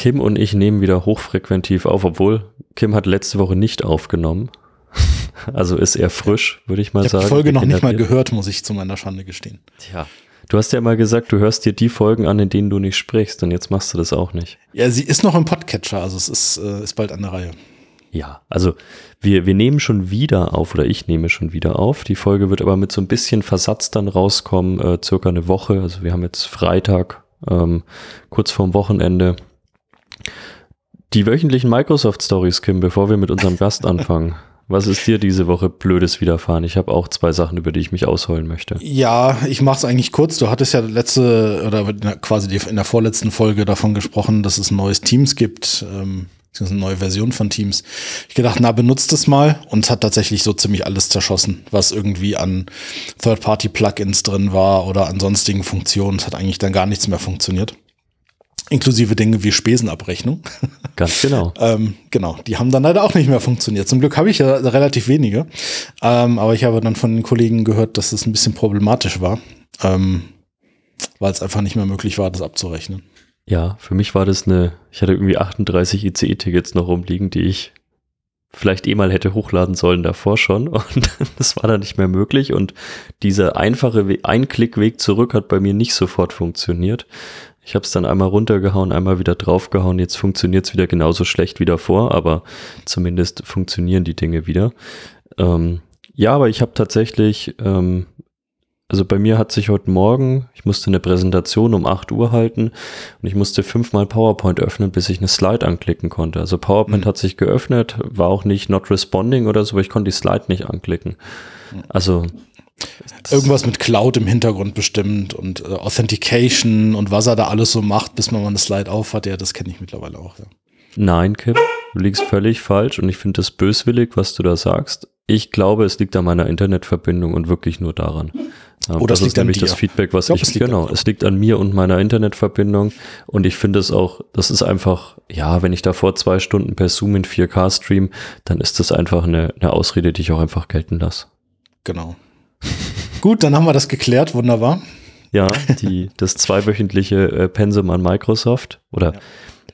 Kim und ich nehmen wieder hochfrequentiv auf, obwohl Kim hat letzte Woche nicht aufgenommen. Also ist er frisch, würde ich mal ich sagen. Ich habe die Folge noch nicht mal gehört, muss ich zu meiner Schande gestehen. Tja, du hast ja mal gesagt, du hörst dir die Folgen an, in denen du nicht sprichst und jetzt machst du das auch nicht. Ja, sie ist noch im Podcatcher, also es ist, äh, ist bald an der Reihe. Ja, also wir, wir nehmen schon wieder auf oder ich nehme schon wieder auf. Die Folge wird aber mit so ein bisschen Versatz dann rauskommen, äh, circa eine Woche. Also wir haben jetzt Freitag, ähm, kurz vorm Wochenende. Die wöchentlichen Microsoft Stories, Kim, bevor wir mit unserem Gast anfangen. Was ist dir diese Woche Blödes widerfahren? Ich habe auch zwei Sachen, über die ich mich ausholen möchte. Ja, ich mache es eigentlich kurz. Du hattest ja letzte oder quasi in der vorletzten Folge davon gesprochen, dass es ein neues Teams gibt. Ähm, eine neue Version von Teams. Ich gedacht, na, benutzt es mal und es hat tatsächlich so ziemlich alles zerschossen, was irgendwie an Third-Party-Plugins drin war oder an sonstigen Funktionen. Es hat eigentlich dann gar nichts mehr funktioniert. Inklusive Dinge wie Spesenabrechnung. Ganz genau. ähm, genau, die haben dann leider auch nicht mehr funktioniert. Zum Glück habe ich ja relativ wenige. Ähm, aber ich habe dann von den Kollegen gehört, dass es ein bisschen problematisch war, ähm, weil es einfach nicht mehr möglich war, das abzurechnen. Ja, für mich war das eine, ich hatte irgendwie 38 ICE-Tickets noch rumliegen, die ich vielleicht eh mal hätte hochladen sollen davor schon und das war dann nicht mehr möglich und dieser einfache Einklickweg zurück hat bei mir nicht sofort funktioniert. Ich habe es dann einmal runtergehauen, einmal wieder draufgehauen. Jetzt funktioniert es wieder genauso schlecht wie davor, aber zumindest funktionieren die Dinge wieder. Ähm, ja, aber ich habe tatsächlich, ähm, also bei mir hat sich heute Morgen, ich musste eine Präsentation um 8 Uhr halten und ich musste fünfmal PowerPoint öffnen, bis ich eine Slide anklicken konnte. Also PowerPoint mhm. hat sich geöffnet, war auch nicht not responding oder so, aber ich konnte die Slide nicht anklicken. Also Irgendwas mit Cloud im Hintergrund bestimmt und äh, Authentication und was er da alles so macht, bis man mal eine Slide auf hat. Ja, das kenne ich mittlerweile auch. Ja. Nein, Kip, du liegst völlig falsch und ich finde das böswillig, was du da sagst. Ich glaube, es liegt an meiner Internetverbindung und wirklich nur daran. Ähm, Oder das ist nämlich das Feedback, was ich, glaub, ich es genau, es liegt an mir und meiner Internetverbindung und ich finde es auch, das ist einfach, ja, wenn ich davor zwei Stunden per Zoom in 4K stream, dann ist das einfach eine, eine Ausrede, die ich auch einfach gelten lasse. Genau. Gut, dann haben wir das geklärt, wunderbar. Ja, die, das zweiwöchentliche äh, Pensum an Microsoft oder ja.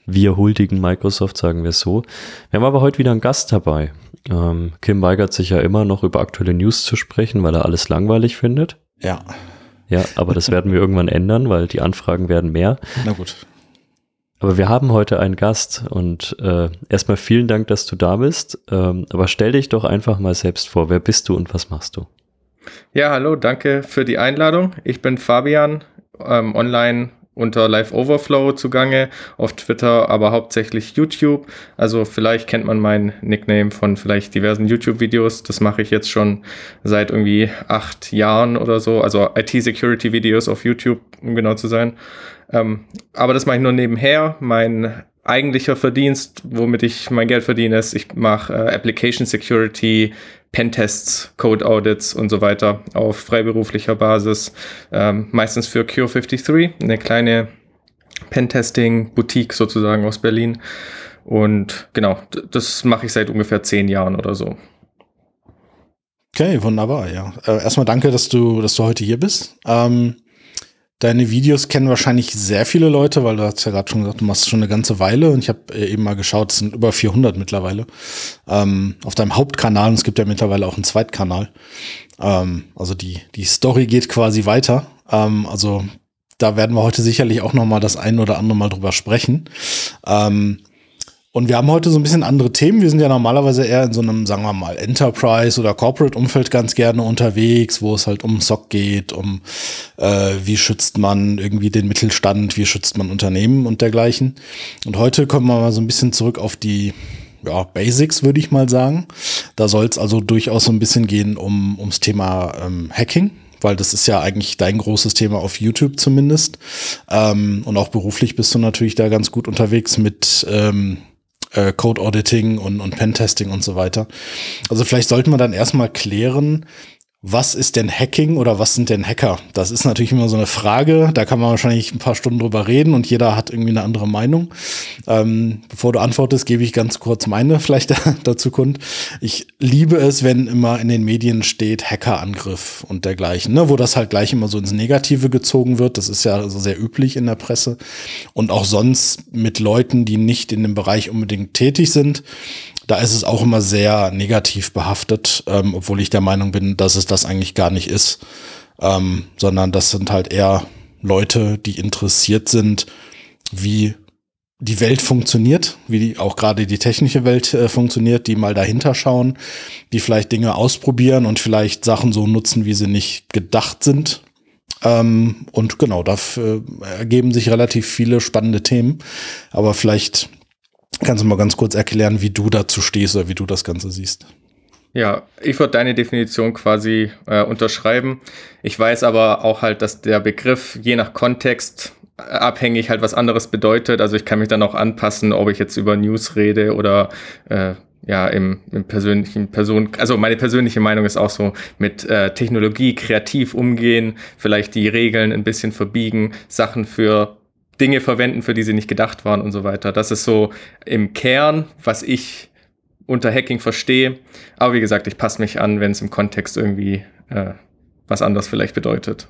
wir huldigen Microsoft, sagen wir es so. Wir haben aber heute wieder einen Gast dabei. Ähm, Kim weigert sich ja immer noch über aktuelle News zu sprechen, weil er alles langweilig findet. Ja. Ja, aber das werden wir irgendwann ändern, weil die Anfragen werden mehr. Na gut. Aber wir haben heute einen Gast und äh, erstmal vielen Dank, dass du da bist. Ähm, aber stell dich doch einfach mal selbst vor. Wer bist du und was machst du? Ja, hallo, danke für die Einladung. Ich bin Fabian, ähm, online unter Live Overflow zugange, auf Twitter, aber hauptsächlich YouTube. Also vielleicht kennt man meinen Nickname von vielleicht diversen YouTube-Videos. Das mache ich jetzt schon seit irgendwie acht Jahren oder so. Also IT-Security-Videos auf YouTube, um genau zu sein. Ähm, aber das mache ich nur nebenher. Mein eigentlicher Verdienst, womit ich mein Geld verdiene, ist, ich mache äh, Application Security, Pentests, Code Audits und so weiter auf freiberuflicher Basis, ähm, meistens für Cure 53, eine kleine Pentesting-Boutique sozusagen aus Berlin. Und genau, das mache ich seit ungefähr zehn Jahren oder so. Okay, wunderbar, ja. Äh, erstmal danke, dass du, dass du heute hier bist. Ähm, Deine Videos kennen wahrscheinlich sehr viele Leute, weil du hast ja gerade schon gesagt, du machst schon eine ganze Weile und ich habe äh, eben mal geschaut, es sind über 400 mittlerweile ähm, auf deinem Hauptkanal und es gibt ja mittlerweile auch einen Zweitkanal. Ähm, also die, die Story geht quasi weiter. Ähm, also da werden wir heute sicherlich auch noch mal das ein oder andere Mal drüber sprechen. Ähm, und wir haben heute so ein bisschen andere Themen. Wir sind ja normalerweise eher in so einem, sagen wir mal, Enterprise- oder Corporate-Umfeld ganz gerne unterwegs, wo es halt um SOC geht, um äh, wie schützt man irgendwie den Mittelstand, wie schützt man Unternehmen und dergleichen. Und heute kommen wir mal so ein bisschen zurück auf die ja, Basics, würde ich mal sagen. Da soll es also durchaus so ein bisschen gehen um, ums Thema ähm, Hacking weil das ist ja eigentlich dein großes Thema auf YouTube zumindest. Ähm, und auch beruflich bist du natürlich da ganz gut unterwegs mit ähm, äh, Code Auditing und, und Pentesting und so weiter. Also vielleicht sollten wir dann erstmal klären, was ist denn Hacking oder was sind denn Hacker? Das ist natürlich immer so eine Frage. Da kann man wahrscheinlich ein paar Stunden drüber reden und jeder hat irgendwie eine andere Meinung. Ähm, bevor du antwortest, gebe ich ganz kurz meine vielleicht dazu kund. Ich liebe es, wenn immer in den Medien steht Hackerangriff und dergleichen, ne? wo das halt gleich immer so ins Negative gezogen wird. Das ist ja also sehr üblich in der Presse und auch sonst mit Leuten, die nicht in dem Bereich unbedingt tätig sind da ist es auch immer sehr negativ behaftet, ähm, obwohl ich der Meinung bin, dass es das eigentlich gar nicht ist, ähm, sondern das sind halt eher Leute, die interessiert sind, wie die Welt funktioniert, wie die, auch gerade die technische Welt äh, funktioniert, die mal dahinter schauen, die vielleicht Dinge ausprobieren und vielleicht Sachen so nutzen, wie sie nicht gedacht sind. Ähm, und genau, da ergeben sich relativ viele spannende Themen. Aber vielleicht Kannst du mal ganz kurz erklären, wie du dazu stehst oder wie du das Ganze siehst? Ja, ich würde deine Definition quasi äh, unterschreiben. Ich weiß aber auch halt, dass der Begriff je nach Kontext äh, abhängig halt was anderes bedeutet. Also ich kann mich dann auch anpassen, ob ich jetzt über News rede oder äh, ja im, im persönlichen Person. Also meine persönliche Meinung ist auch so mit äh, Technologie kreativ umgehen, vielleicht die Regeln ein bisschen verbiegen, Sachen für Dinge verwenden, für die sie nicht gedacht waren und so weiter. Das ist so im Kern, was ich unter Hacking verstehe. Aber wie gesagt, ich passe mich an, wenn es im Kontext irgendwie äh, was anderes vielleicht bedeutet.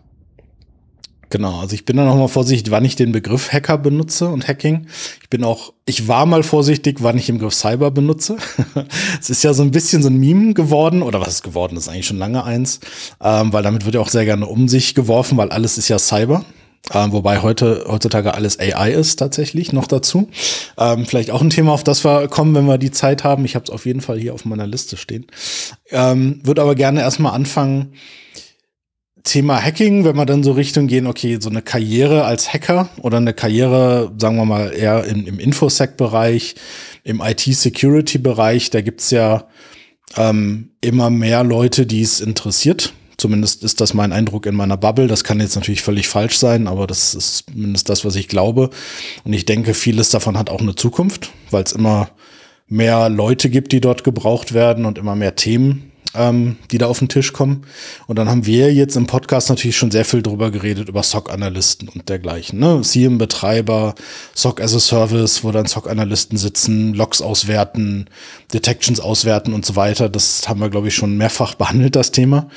Genau, also ich bin dann auch mal vorsichtig, wann ich den Begriff Hacker benutze und Hacking. Ich bin auch, ich war mal vorsichtig, wann ich den Begriff Cyber benutze. es ist ja so ein bisschen so ein Meme geworden, oder was ist geworden, das ist eigentlich schon lange eins, ähm, weil damit wird ja auch sehr gerne um sich geworfen, weil alles ist ja Cyber. Ähm, wobei heute heutzutage alles AI ist tatsächlich noch dazu. Ähm, vielleicht auch ein Thema, auf das wir kommen, wenn wir die Zeit haben. Ich habe es auf jeden Fall hier auf meiner Liste stehen. Ähm, Würde aber gerne erstmal anfangen. Thema Hacking, wenn wir dann so Richtung gehen, okay, so eine Karriere als Hacker oder eine Karriere, sagen wir mal, eher im, im Infosec-Bereich, im IT-Security-Bereich, da gibt's ja ähm, immer mehr Leute, die es interessiert Zumindest ist das mein Eindruck in meiner Bubble. Das kann jetzt natürlich völlig falsch sein, aber das ist zumindest das, was ich glaube. Und ich denke, vieles davon hat auch eine Zukunft, weil es immer mehr Leute gibt, die dort gebraucht werden und immer mehr Themen, ähm, die da auf den Tisch kommen. Und dann haben wir jetzt im Podcast natürlich schon sehr viel drüber geredet, über SOC-Analysten und dergleichen. Ne? SIEM-Betreiber, SOC as a Service, wo dann SOC-Analysten sitzen, Logs auswerten, Detections auswerten und so weiter. Das haben wir, glaube ich, schon mehrfach behandelt, das Thema.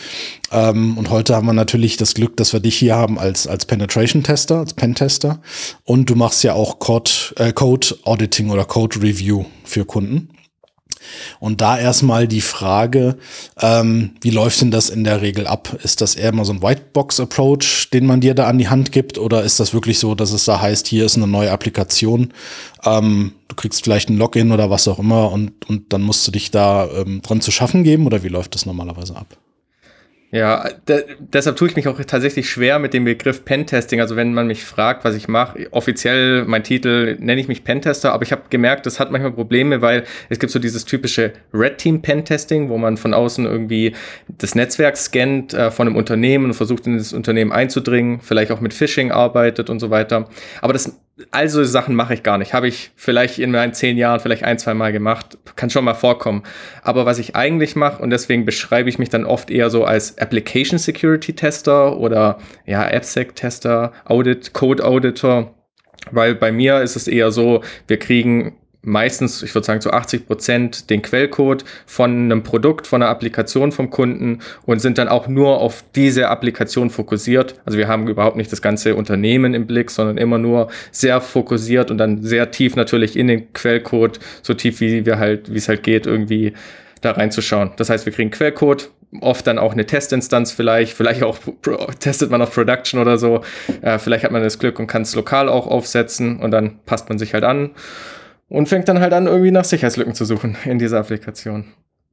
Ähm, und heute haben wir natürlich das Glück, dass wir dich hier haben als, als Penetration-Tester, als Pen-Tester. Und du machst ja auch Code, äh, Code Auditing oder Code Review für Kunden. Und da erstmal die Frage, ähm, wie läuft denn das in der Regel ab? Ist das eher mal so ein Whitebox-Approach, den man dir da an die Hand gibt? Oder ist das wirklich so, dass es da heißt, hier ist eine neue Applikation, ähm, du kriegst vielleicht ein Login oder was auch immer und, und dann musst du dich da ähm, dran zu schaffen geben? Oder wie läuft das normalerweise ab? Ja, de deshalb tue ich mich auch tatsächlich schwer mit dem Begriff Pentesting. Also wenn man mich fragt, was ich mache, offiziell mein Titel nenne ich mich Pentester, aber ich habe gemerkt, das hat manchmal Probleme, weil es gibt so dieses typische Red Team Pentesting, wo man von außen irgendwie das Netzwerk scannt äh, von einem Unternehmen und versucht in das Unternehmen einzudringen, vielleicht auch mit Phishing arbeitet und so weiter. Aber das also Sachen mache ich gar nicht. Habe ich vielleicht in meinen zehn Jahren vielleicht ein, zwei Mal gemacht. Kann schon mal vorkommen. Aber was ich eigentlich mache, und deswegen beschreibe ich mich dann oft eher so als Application Security Tester oder ja, AppSec Tester, Audit, Code Auditor. Weil bei mir ist es eher so, wir kriegen meistens, ich würde sagen zu 80 Prozent den Quellcode von einem Produkt, von einer Applikation vom Kunden und sind dann auch nur auf diese Applikation fokussiert. Also wir haben überhaupt nicht das ganze Unternehmen im Blick, sondern immer nur sehr fokussiert und dann sehr tief natürlich in den Quellcode, so tief wie wir halt, wie es halt geht, irgendwie da reinzuschauen. Das heißt, wir kriegen Quellcode, oft dann auch eine Testinstanz vielleicht, vielleicht auch testet man auf Production oder so. Äh, vielleicht hat man das Glück und kann es lokal auch aufsetzen und dann passt man sich halt an und fängt dann halt an, irgendwie nach Sicherheitslücken zu suchen in dieser Applikation.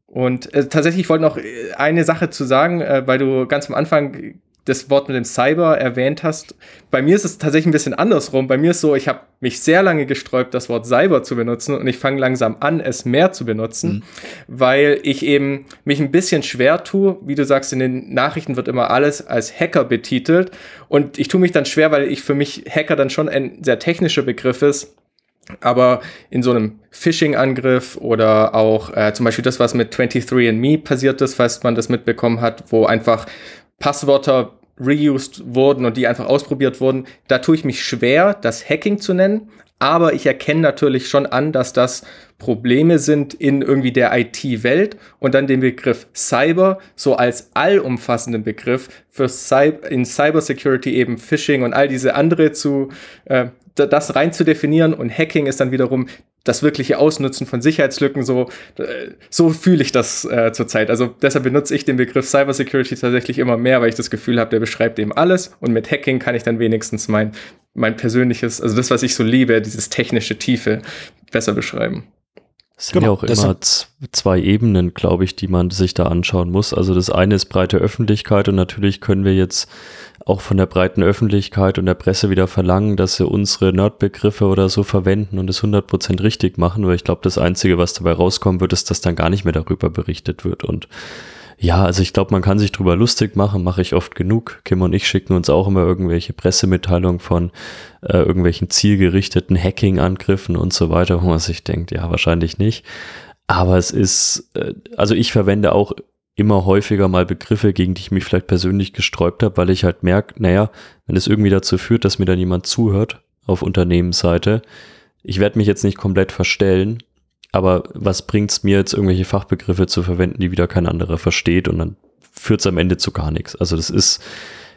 Und äh, tatsächlich wollte noch äh, eine Sache zu sagen, äh, weil du ganz am Anfang das Wort mit dem Cyber erwähnt hast. Bei mir ist es tatsächlich ein bisschen andersrum. Bei mir ist so, ich habe mich sehr lange gesträubt, das Wort Cyber zu benutzen und ich fange langsam an, es mehr zu benutzen, mhm. weil ich eben mich ein bisschen schwer tue. Wie du sagst, in den Nachrichten wird immer alles als Hacker betitelt und ich tue mich dann schwer, weil ich für mich Hacker dann schon ein sehr technischer Begriff ist Aber in so einem Phishing-Angriff oder auch äh, zum Beispiel das, was mit 23andMe passiert ist, falls man das mitbekommen hat, wo einfach Passwörter reused wurden und die einfach ausprobiert wurden, da tue ich mich schwer, das Hacking zu nennen. Aber ich erkenne natürlich schon an, dass das Probleme sind in irgendwie der IT-Welt und dann den Begriff Cyber so als allumfassenden Begriff für Cy in Cybersecurity eben Phishing und all diese andere zu äh, das rein zu definieren und Hacking ist dann wiederum das wirkliche Ausnutzen von Sicherheitslücken. So, äh, so fühle ich das äh, zurzeit. Also deshalb benutze ich den Begriff Cybersecurity tatsächlich immer mehr, weil ich das Gefühl habe, der beschreibt eben alles und mit Hacking kann ich dann wenigstens mein, mein persönliches, also das, was ich so liebe, dieses technische Tiefe besser beschreiben. Es sind genau, ja auch immer zwei Ebenen, glaube ich, die man sich da anschauen muss. Also das eine ist breite Öffentlichkeit und natürlich können wir jetzt auch von der breiten Öffentlichkeit und der Presse wieder verlangen, dass sie unsere Nerdbegriffe oder so verwenden und es 100% richtig machen, weil ich glaube, das Einzige, was dabei rauskommen wird, ist, dass dann gar nicht mehr darüber berichtet wird und ja, also ich glaube, man kann sich drüber lustig machen, mache ich oft genug. Kim und ich schicken uns auch immer irgendwelche Pressemitteilungen von äh, irgendwelchen zielgerichteten Hacking-Angriffen und so weiter, wo man sich denkt, ja, wahrscheinlich nicht. Aber es ist, äh, also ich verwende auch immer häufiger mal Begriffe, gegen die ich mich vielleicht persönlich gesträubt habe, weil ich halt merke, naja, wenn es irgendwie dazu führt, dass mir dann jemand zuhört auf Unternehmensseite, ich werde mich jetzt nicht komplett verstellen, aber was bringt's mir jetzt irgendwelche Fachbegriffe zu verwenden, die wieder kein anderer versteht und dann führt's am Ende zu gar nichts. Also das ist,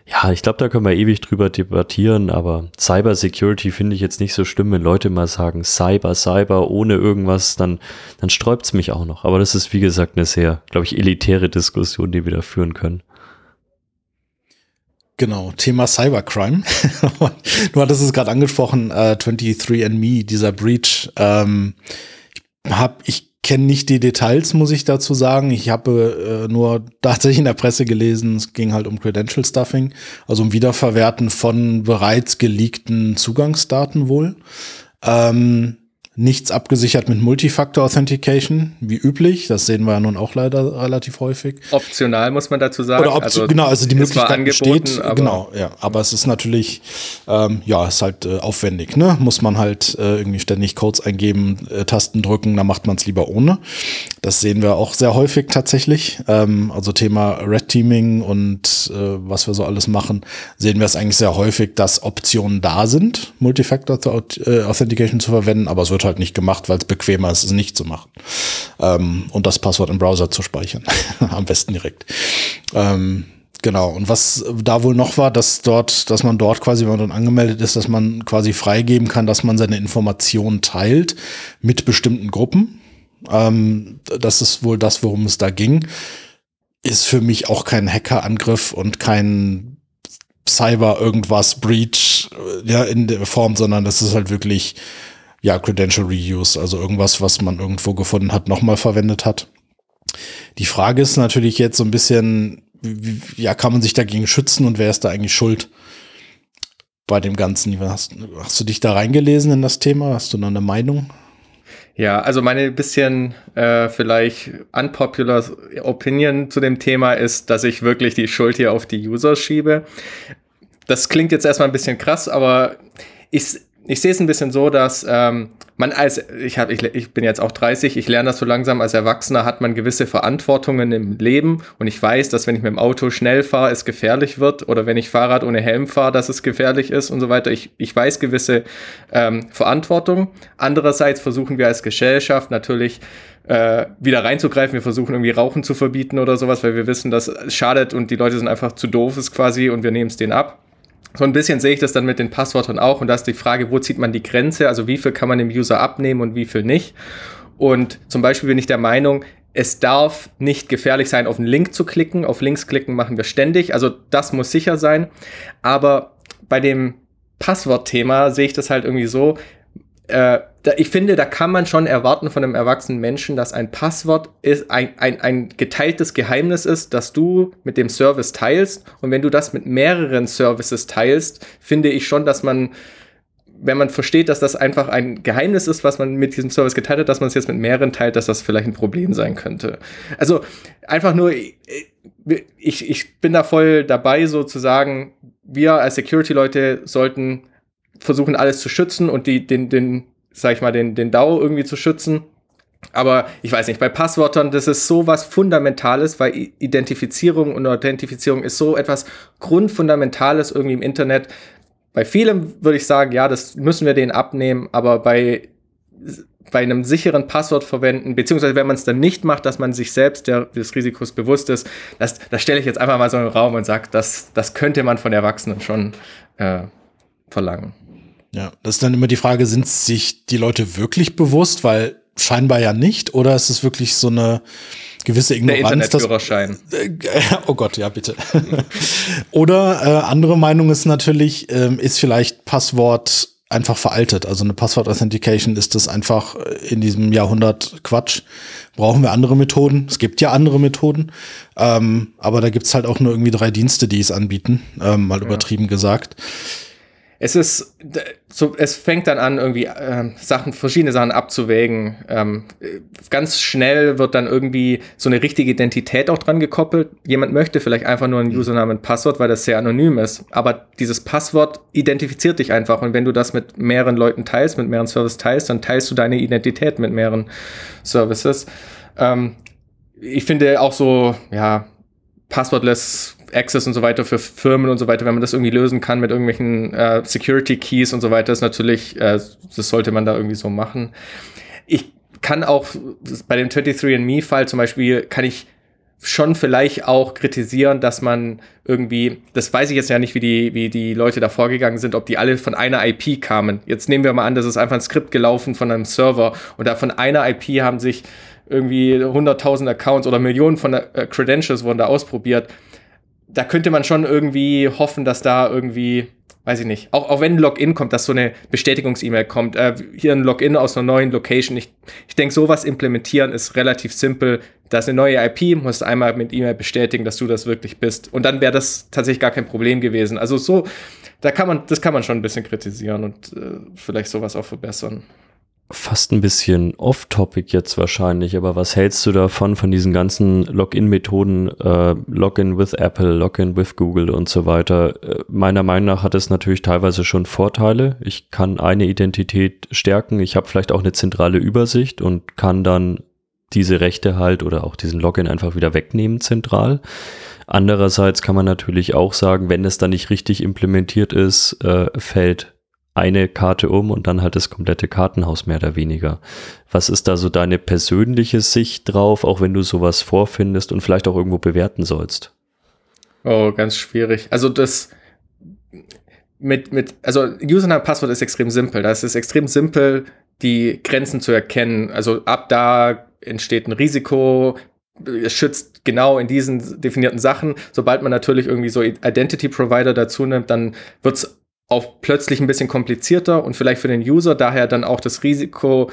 ja, ich glaube, da können wir ewig drüber debattieren, aber Cyber Security finde ich jetzt nicht so schlimm, wenn Leute mal sagen Cyber, Cyber ohne irgendwas, dann, dann sträubt's mich auch noch. Aber das ist, wie gesagt, eine sehr, glaube ich, elitäre Diskussion, die wir da führen können. Genau, Thema Cybercrime. du hattest es gerade angesprochen, äh, 23andMe, dieser Breach. Ähm, hab, ich kenne nicht die Details, muss ich dazu sagen. Ich habe äh, nur tatsächlich in der Presse gelesen, es ging halt um Credential Stuffing, also um Wiederverwerten von bereits geleakten Zugangsdaten wohl. Ähm, nichts abgesichert mit Multifactor Authentication, wie üblich. Das sehen wir ja nun auch leider relativ häufig. Optional muss man dazu sagen. Oder also, genau, also die Möglichkeit besteht. genau, ja. Aber es ist natürlich, ähm, ja, ist halt äh, aufwendig. Ne, muss man halt äh, irgendwie ständig Codes eingeben, äh, Tasten drücken. dann macht man es lieber ohne. Das sehen wir auch sehr häufig tatsächlich. Ähm, also Thema Red Teaming und äh, was wir so alles machen, sehen wir es eigentlich sehr häufig, dass Optionen da sind, Multifactor äh, Authentication zu verwenden, aber es wird halt nicht gemacht, weil es bequemer ist, es nicht zu machen. Ähm, und das Passwort im Browser zu speichern. Am besten direkt. Ähm, genau. Und was da wohl noch war, dass dort, dass man dort quasi, wenn man dann angemeldet ist, dass man quasi freigeben kann, dass man seine Informationen teilt mit bestimmten Gruppen. Ähm, das ist wohl das, worum es da ging. Ist für mich auch kein Hackerangriff und kein Cyber irgendwas Breach äh, ja in der Form, sondern das ist halt wirklich ja, Credential Reuse, also irgendwas, was man irgendwo gefunden hat, nochmal verwendet hat. Die Frage ist natürlich jetzt so ein bisschen, wie, ja, kann man sich dagegen schützen und wer ist da eigentlich schuld bei dem Ganzen? Hast, hast du dich da reingelesen in das Thema? Hast du da eine Meinung? Ja, also meine bisschen äh, vielleicht unpopular Opinion zu dem Thema ist, dass ich wirklich die Schuld hier auf die User schiebe. Das klingt jetzt erstmal ein bisschen krass, aber ich, ich sehe es ein bisschen so, dass ähm, man als, ich, hab, ich, ich bin jetzt auch 30, ich lerne das so langsam, als Erwachsener hat man gewisse Verantwortungen im Leben und ich weiß, dass wenn ich mit dem Auto schnell fahre, es gefährlich wird oder wenn ich Fahrrad ohne Helm fahre, dass es gefährlich ist und so weiter. Ich, ich weiß gewisse ähm, Verantwortung. Andererseits versuchen wir als Gesellschaft natürlich äh, wieder reinzugreifen. Wir versuchen irgendwie Rauchen zu verbieten oder sowas, weil wir wissen, dass es schadet und die Leute sind einfach zu doof ist quasi und wir nehmen es denen ab. So ein bisschen sehe ich das dann mit den Passwörtern auch und da ist die Frage, wo zieht man die Grenze? Also wie viel kann man dem User abnehmen und wie viel nicht? Und zum Beispiel bin ich der Meinung, es darf nicht gefährlich sein, auf einen Link zu klicken. Auf Links klicken machen wir ständig. Also das muss sicher sein. Aber bei dem Passwortthema sehe ich das halt irgendwie so, äh, da, ich finde, da kann man schon erwarten von einem erwachsenen Menschen, dass ein Passwort ist, ein, ein, ein geteiltes Geheimnis ist, das du mit dem Service teilst. Und wenn du das mit mehreren Services teilst, finde ich schon, dass man, wenn man versteht, dass das einfach ein Geheimnis ist, was man mit diesem Service geteilt hat, dass man es jetzt mit mehreren teilt, dass das vielleicht ein Problem sein könnte. Also einfach nur, ich, ich bin da voll dabei, sozusagen, wir als Security-Leute sollten versuchen, alles zu schützen und die, den, den sag ich mal, den, den DAO irgendwie zu schützen. Aber ich weiß nicht, bei Passwörtern, das ist so was Fundamentales, weil Identifizierung und Authentifizierung ist so etwas Grundfundamentales irgendwie im Internet. Bei vielem würde ich sagen, ja, das müssen wir denen abnehmen, aber bei, bei einem sicheren Passwort verwenden, beziehungsweise wenn man es dann nicht macht, dass man sich selbst der, des Risikos bewusst ist, das, das stelle ich jetzt einfach mal so in den Raum und sage, das, das könnte man von Erwachsenen schon äh, verlangen. Ja, das ist dann immer die Frage, sind sich die Leute wirklich bewusst, weil scheinbar ja nicht, oder ist es wirklich so eine gewisse Ignoranz? Der Internetführerschein. Äh, oh Gott, ja, bitte. oder äh, andere Meinung ist natürlich, äh, ist vielleicht Passwort einfach veraltet. Also eine Passwort-Authentication ist das einfach in diesem Jahrhundert Quatsch. Brauchen wir andere Methoden? Es gibt ja andere Methoden, ähm, aber da gibt's halt auch nur irgendwie drei Dienste, die es anbieten, ähm, mal ja. übertrieben gesagt es ist so, es fängt dann an, irgendwie äh, Sachen, verschiedene Sachen abzuwägen. Ähm, ganz schnell wird dann irgendwie so eine richtige Identität auch dran gekoppelt. Jemand möchte vielleicht einfach nur einen Username und Passwort, weil das sehr anonym ist. Aber dieses Passwort identifiziert dich einfach. Und wenn du das mit mehreren Leuten teilst, mit mehreren Services teilst, dann teilst du deine Identität mit mehreren Services. Ähm, ich finde auch so, ja, Passwortless Access und so weiter für Firmen und so weiter, wenn man das irgendwie lösen kann mit irgendwelchen äh, Security Keys und so weiter, ist natürlich, äh, das sollte man da irgendwie so machen. Ich kann auch bei dem 23andMe-Fall zum Beispiel, kann ich schon vielleicht auch kritisieren, dass man irgendwie, das weiß ich jetzt ja nicht, wie die, wie die Leute da vorgegangen sind, ob die alle von einer IP kamen. Jetzt nehmen wir mal an, das ist einfach ein Skript gelaufen von einem Server und da von einer IP haben sich irgendwie 100.000 Accounts oder Millionen von äh, Credentials wurden da ausprobiert da könnte man schon irgendwie hoffen, dass da irgendwie, weiß ich nicht, auch, auch wenn ein Login kommt, dass so eine Bestätigungs-E-Mail kommt, äh, hier ein Login aus einer neuen Location. Ich, ich denke, sowas implementieren ist relativ simpel. Da ist eine neue IP, musst einmal mit E-Mail bestätigen, dass du das wirklich bist. Und dann wäre das tatsächlich gar kein Problem gewesen. Also so, da kann man, das kann man schon ein bisschen kritisieren und äh, vielleicht sowas auch verbessern fast ein bisschen off-topic jetzt wahrscheinlich, aber was hältst du davon, von diesen ganzen Login-Methoden, äh, Login with Apple, Login with Google und so weiter? Äh, meiner Meinung nach hat es natürlich teilweise schon Vorteile. Ich kann eine Identität stärken, ich habe vielleicht auch eine zentrale Übersicht und kann dann diese Rechte halt oder auch diesen Login einfach wieder wegnehmen zentral. Andererseits kann man natürlich auch sagen, wenn es dann nicht richtig implementiert ist, äh, fällt eine Karte um und dann halt das komplette Kartenhaus mehr oder weniger. Was ist da so deine persönliche Sicht drauf, auch wenn du sowas vorfindest und vielleicht auch irgendwo bewerten sollst? Oh, ganz schwierig. Also das mit, mit, also Username-Passwort ist extrem simpel. Das ist extrem simpel, die Grenzen zu erkennen. Also ab da entsteht ein Risiko, es schützt genau in diesen definierten Sachen. Sobald man natürlich irgendwie so Identity Provider dazu nimmt, dann wird es auch plötzlich ein bisschen komplizierter und vielleicht für den User daher dann auch das Risiko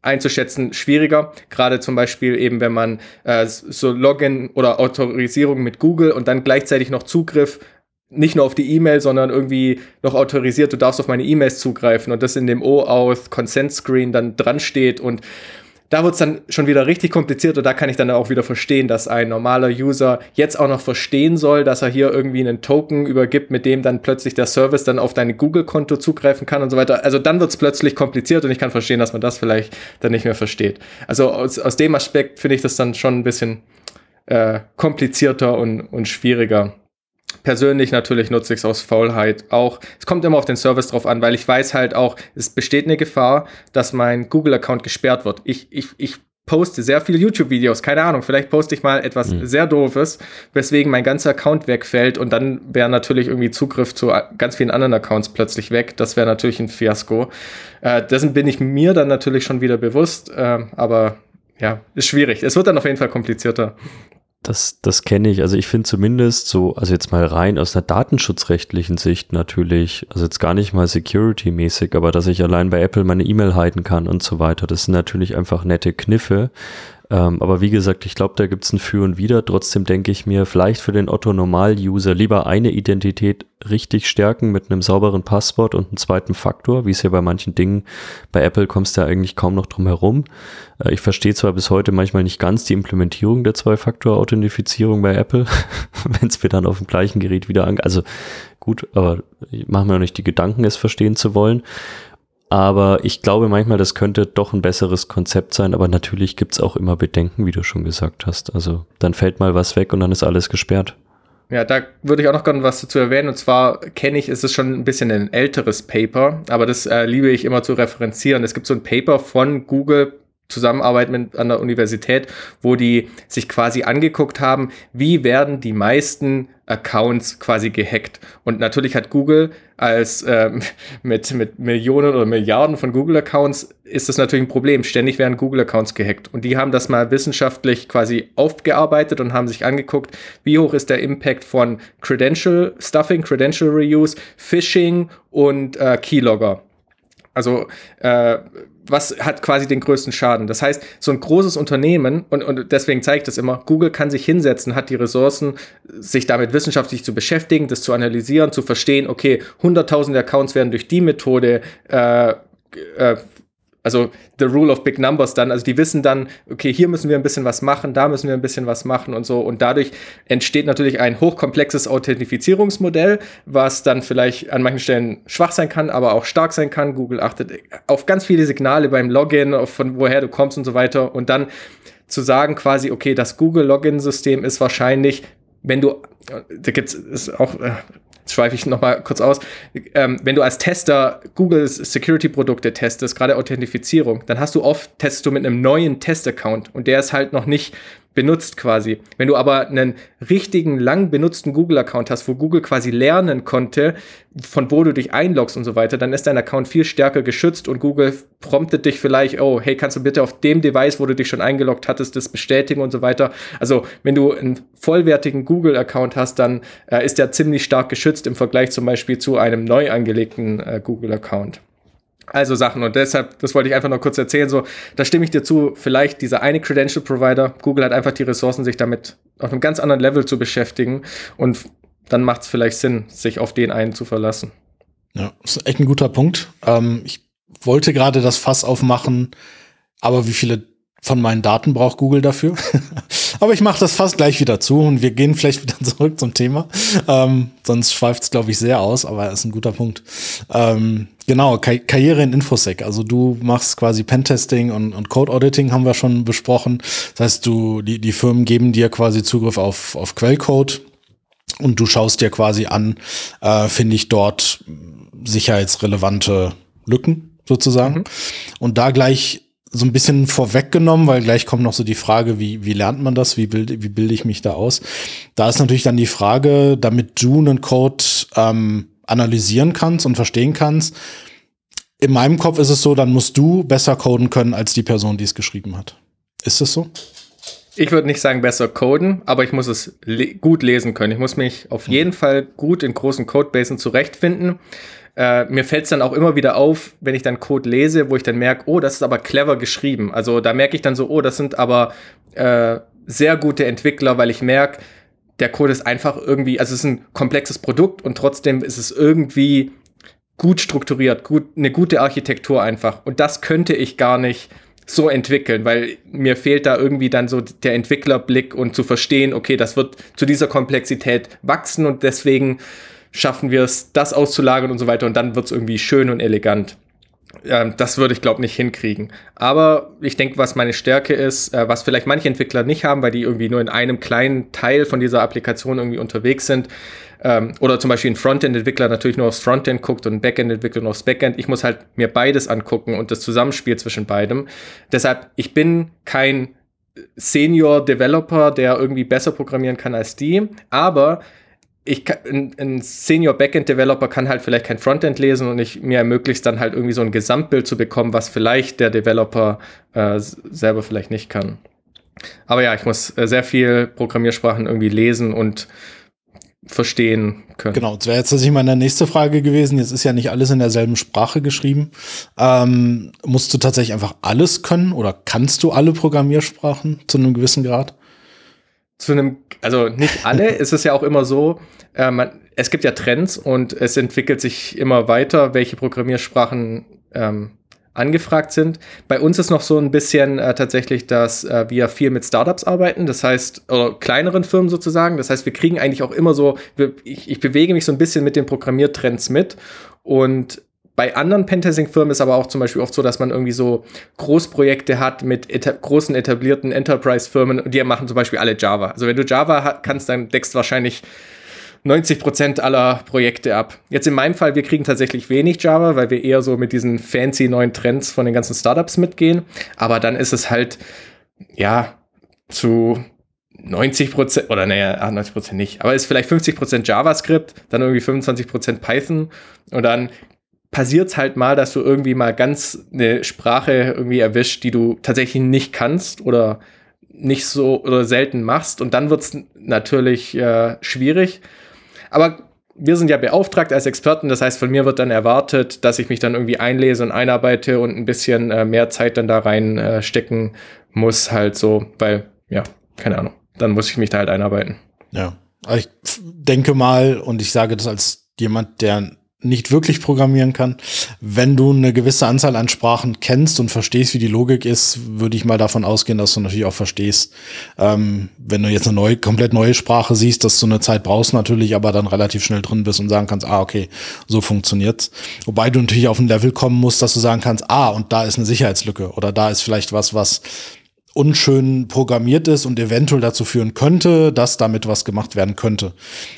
einzuschätzen schwieriger. Gerade zum Beispiel eben, wenn man äh, so Login oder Autorisierung mit Google und dann gleichzeitig noch Zugriff nicht nur auf die E-Mail, sondern irgendwie noch autorisiert, du darfst auf meine E-Mails zugreifen und das in dem OAuth Consent Screen dann dran steht und da wird es dann schon wieder richtig kompliziert und da kann ich dann auch wieder verstehen, dass ein normaler User jetzt auch noch verstehen soll, dass er hier irgendwie einen Token übergibt, mit dem dann plötzlich der Service dann auf dein Google-Konto zugreifen kann und so weiter. Also dann wird es plötzlich kompliziert und ich kann verstehen, dass man das vielleicht dann nicht mehr versteht. Also aus, aus dem Aspekt finde ich das dann schon ein bisschen äh, komplizierter und, und schwieriger persönlich natürlich nutze ich es aus Faulheit auch. Es kommt immer auf den Service drauf an, weil ich weiß halt auch, es besteht eine Gefahr, dass mein Google-Account gesperrt wird. Ich, ich, ich poste sehr viele YouTube-Videos, keine Ahnung, vielleicht poste ich mal etwas mhm. sehr doofes, weswegen mein ganzer Account wegfällt und dann wäre natürlich irgendwie Zugriff zu ganz vielen anderen Accounts plötzlich weg. Das wäre natürlich ein Fiasko. Äh, dessen bin ich mir dann natürlich schon wieder bewusst, äh, aber ja, ist schwierig. Es wird dann auf jeden Fall komplizierter. Das, das kenne ich. Also ich finde zumindest so, also jetzt mal rein aus einer datenschutzrechtlichen Sicht natürlich, also jetzt gar nicht mal security-mäßig, aber dass ich allein bei Apple meine E-Mail halten kann und so weiter, das sind natürlich einfach nette Kniffe. Ähm, aber wie gesagt, ich glaube, da gibt es ein Für und Wider. Trotzdem denke ich mir, vielleicht für den Otto-Normal-User lieber eine Identität richtig stärken mit einem sauberen Passwort und einem zweiten Faktor, wie es ja bei manchen Dingen bei Apple kommst du ja eigentlich kaum noch drum herum. Äh, ich verstehe zwar bis heute manchmal nicht ganz die Implementierung der Zwei-Faktor-Authentifizierung bei Apple, wenn es mir dann auf dem gleichen Gerät wieder an, also gut, aber ich mache mir noch nicht die Gedanken, es verstehen zu wollen. Aber ich glaube manchmal, das könnte doch ein besseres Konzept sein. Aber natürlich gibt es auch immer Bedenken, wie du schon gesagt hast. Also dann fällt mal was weg und dann ist alles gesperrt. Ja, da würde ich auch noch gerne was dazu erwähnen. Und zwar kenne ich, es ist schon ein bisschen ein älteres Paper, aber das äh, liebe ich immer zu referenzieren. Es gibt so ein Paper von Google Zusammenarbeit mit an der Universität, wo die sich quasi angeguckt haben, wie werden die meisten Accounts quasi gehackt. Und natürlich hat Google als ähm, mit, mit Millionen oder Milliarden von Google-Accounts ist das natürlich ein Problem. Ständig werden Google-Accounts gehackt. Und die haben das mal wissenschaftlich quasi aufgearbeitet und haben sich angeguckt, wie hoch ist der Impact von Credential Stuffing, Credential Reuse, Phishing und äh, Keylogger. Also äh, was hat quasi den größten Schaden? Das heißt, so ein großes Unternehmen, und, und deswegen zeige ich das immer, Google kann sich hinsetzen, hat die Ressourcen, sich damit wissenschaftlich zu beschäftigen, das zu analysieren, zu verstehen, okay, hunderttausende Accounts werden durch die Methode äh, äh, also the rule of big numbers dann, also die wissen dann, okay, hier müssen wir ein bisschen was machen, da müssen wir ein bisschen was machen und so und dadurch entsteht natürlich ein hochkomplexes Authentifizierungsmodell, was dann vielleicht an manchen Stellen schwach sein kann, aber auch stark sein kann. Google achtet auf ganz viele Signale beim Login, von woher du kommst und so weiter und dann zu sagen quasi, okay, das Google Login System ist wahrscheinlich wenn du, da gibt es auch, äh, jetzt schweife ich nochmal kurz aus, ähm, wenn du als Tester Googles Security-Produkte testest, gerade Authentifizierung, dann hast du oft, testest du mit einem neuen Test-Account und der ist halt noch nicht benutzt quasi. Wenn du aber einen richtigen, lang benutzten Google-Account hast, wo Google quasi lernen konnte, von wo du dich einloggst und so weiter, dann ist dein Account viel stärker geschützt und Google promptet dich vielleicht, oh, hey, kannst du bitte auf dem Device, wo du dich schon eingeloggt hattest, das bestätigen und so weiter. Also, wenn du einen vollwertigen Google-Account hast, dann äh, ist der ziemlich stark geschützt im Vergleich zum Beispiel zu einem neu angelegten äh, Google-Account. Also Sachen und deshalb, das wollte ich einfach noch kurz erzählen, so, da stimme ich dir zu, vielleicht dieser eine Credential Provider, Google hat einfach die Ressourcen, sich damit auf einem ganz anderen Level zu beschäftigen und dann macht es vielleicht Sinn, sich auf den einen zu verlassen. Ja, ist echt ein guter Punkt. Ähm, ich wollte gerade das Fass aufmachen, aber wie viele von meinen Daten braucht Google dafür? Aber ich mache das fast gleich wieder zu und wir gehen vielleicht wieder zurück zum Thema. Ähm, sonst schweift es, glaube ich, sehr aus, aber ist ein guter Punkt. Ähm, genau, Ka Karriere in Infosec. Also du machst quasi Pentesting und, und Code-Auditing haben wir schon besprochen. Das heißt, du, die, die Firmen geben dir quasi Zugriff auf, auf Quellcode und du schaust dir quasi an, äh, finde ich dort sicherheitsrelevante Lücken sozusagen. Mhm. Und da gleich so ein bisschen vorweggenommen, weil gleich kommt noch so die Frage, wie, wie lernt man das, wie bilde, wie bilde ich mich da aus? Da ist natürlich dann die Frage, damit du einen Code ähm, analysieren kannst und verstehen kannst, in meinem Kopf ist es so, dann musst du besser coden können als die Person, die es geschrieben hat. Ist es so? Ich würde nicht sagen besser coden, aber ich muss es le gut lesen können. Ich muss mich auf jeden Fall gut in großen Codebasen zurechtfinden äh, mir fällt es dann auch immer wieder auf, wenn ich dann Code lese, wo ich dann merke, oh, das ist aber clever geschrieben. Also da merke ich dann so, oh, das sind aber äh, sehr gute Entwickler, weil ich merke, der Code ist einfach irgendwie, also es ist ein komplexes Produkt und trotzdem ist es irgendwie gut strukturiert, gut, eine gute Architektur einfach. Und das könnte ich gar nicht so entwickeln, weil mir fehlt da irgendwie dann so der Entwicklerblick und zu verstehen, okay, das wird zu dieser Komplexität wachsen und deswegen schaffen wir es, das auszulagern und so weiter und dann wird es irgendwie schön und elegant. Ähm, das würde ich, glaube nicht hinkriegen. Aber ich denke, was meine Stärke ist, äh, was vielleicht manche Entwickler nicht haben, weil die irgendwie nur in einem kleinen Teil von dieser Applikation irgendwie unterwegs sind, ähm, oder zum Beispiel ein Frontend-Entwickler natürlich nur aufs Frontend guckt und ein Backend-Entwickler nur aufs Backend. Ich muss halt mir beides angucken und das Zusammenspiel zwischen beidem. Deshalb, ich bin kein Senior-Developer, der irgendwie besser programmieren kann als die, aber ich kann, ein, ein Senior Backend Developer kann halt vielleicht kein Frontend lesen und ich mir ermöglicht dann halt irgendwie so ein Gesamtbild zu bekommen, was vielleicht der Developer äh, selber vielleicht nicht kann. Aber ja, ich muss äh, sehr viel Programmiersprachen irgendwie lesen und verstehen können. Genau, das wäre jetzt tatsächlich meine nächste Frage gewesen. Jetzt ist ja nicht alles in derselben Sprache geschrieben. Ähm, musst du tatsächlich einfach alles können oder kannst du alle Programmiersprachen zu einem gewissen Grad? Zu einem, also nicht alle, es ist ja auch immer so, äh, man, es gibt ja Trends und es entwickelt sich immer weiter, welche Programmiersprachen ähm, angefragt sind. Bei uns ist noch so ein bisschen äh, tatsächlich, dass äh, wir viel mit Startups arbeiten, das heißt, oder kleineren Firmen sozusagen. Das heißt, wir kriegen eigentlich auch immer so, wir, ich, ich bewege mich so ein bisschen mit den Programmiertrends mit und bei anderen Pentesting-Firmen ist aber auch zum Beispiel oft so, dass man irgendwie so Großprojekte hat mit eta großen etablierten Enterprise-Firmen und die machen zum Beispiel alle Java. Also wenn du Java kannst, dann deckst wahrscheinlich 90 Prozent aller Projekte ab. Jetzt in meinem Fall, wir kriegen tatsächlich wenig Java, weil wir eher so mit diesen fancy neuen Trends von den ganzen Startups mitgehen. Aber dann ist es halt, ja, zu 90 Prozent, oder naja, 90 Prozent nicht, aber ist vielleicht 50 Prozent JavaScript, dann irgendwie 25 Prozent Python und dann passiert es halt mal, dass du irgendwie mal ganz eine Sprache irgendwie erwischt, die du tatsächlich nicht kannst oder nicht so oder selten machst und dann wird es natürlich äh, schwierig. Aber wir sind ja beauftragt als Experten, das heißt, von mir wird dann erwartet, dass ich mich dann irgendwie einlese und einarbeite und ein bisschen äh, mehr Zeit dann da reinstecken äh, muss, halt so, weil, ja, keine Ahnung, dann muss ich mich da halt einarbeiten. Ja, ich denke mal, und ich sage das als jemand, der nicht wirklich programmieren kann. Wenn du eine gewisse Anzahl an Sprachen kennst und verstehst, wie die Logik ist, würde ich mal davon ausgehen, dass du natürlich auch verstehst, ähm, wenn du jetzt eine neue, komplett neue Sprache siehst, dass du eine Zeit brauchst natürlich, aber dann relativ schnell drin bist und sagen kannst, ah, okay, so funktioniert's. Wobei du natürlich auf ein Level kommen musst, dass du sagen kannst, ah, und da ist eine Sicherheitslücke oder da ist vielleicht was, was unschön programmiert ist und eventuell dazu führen könnte, dass damit was gemacht werden könnte.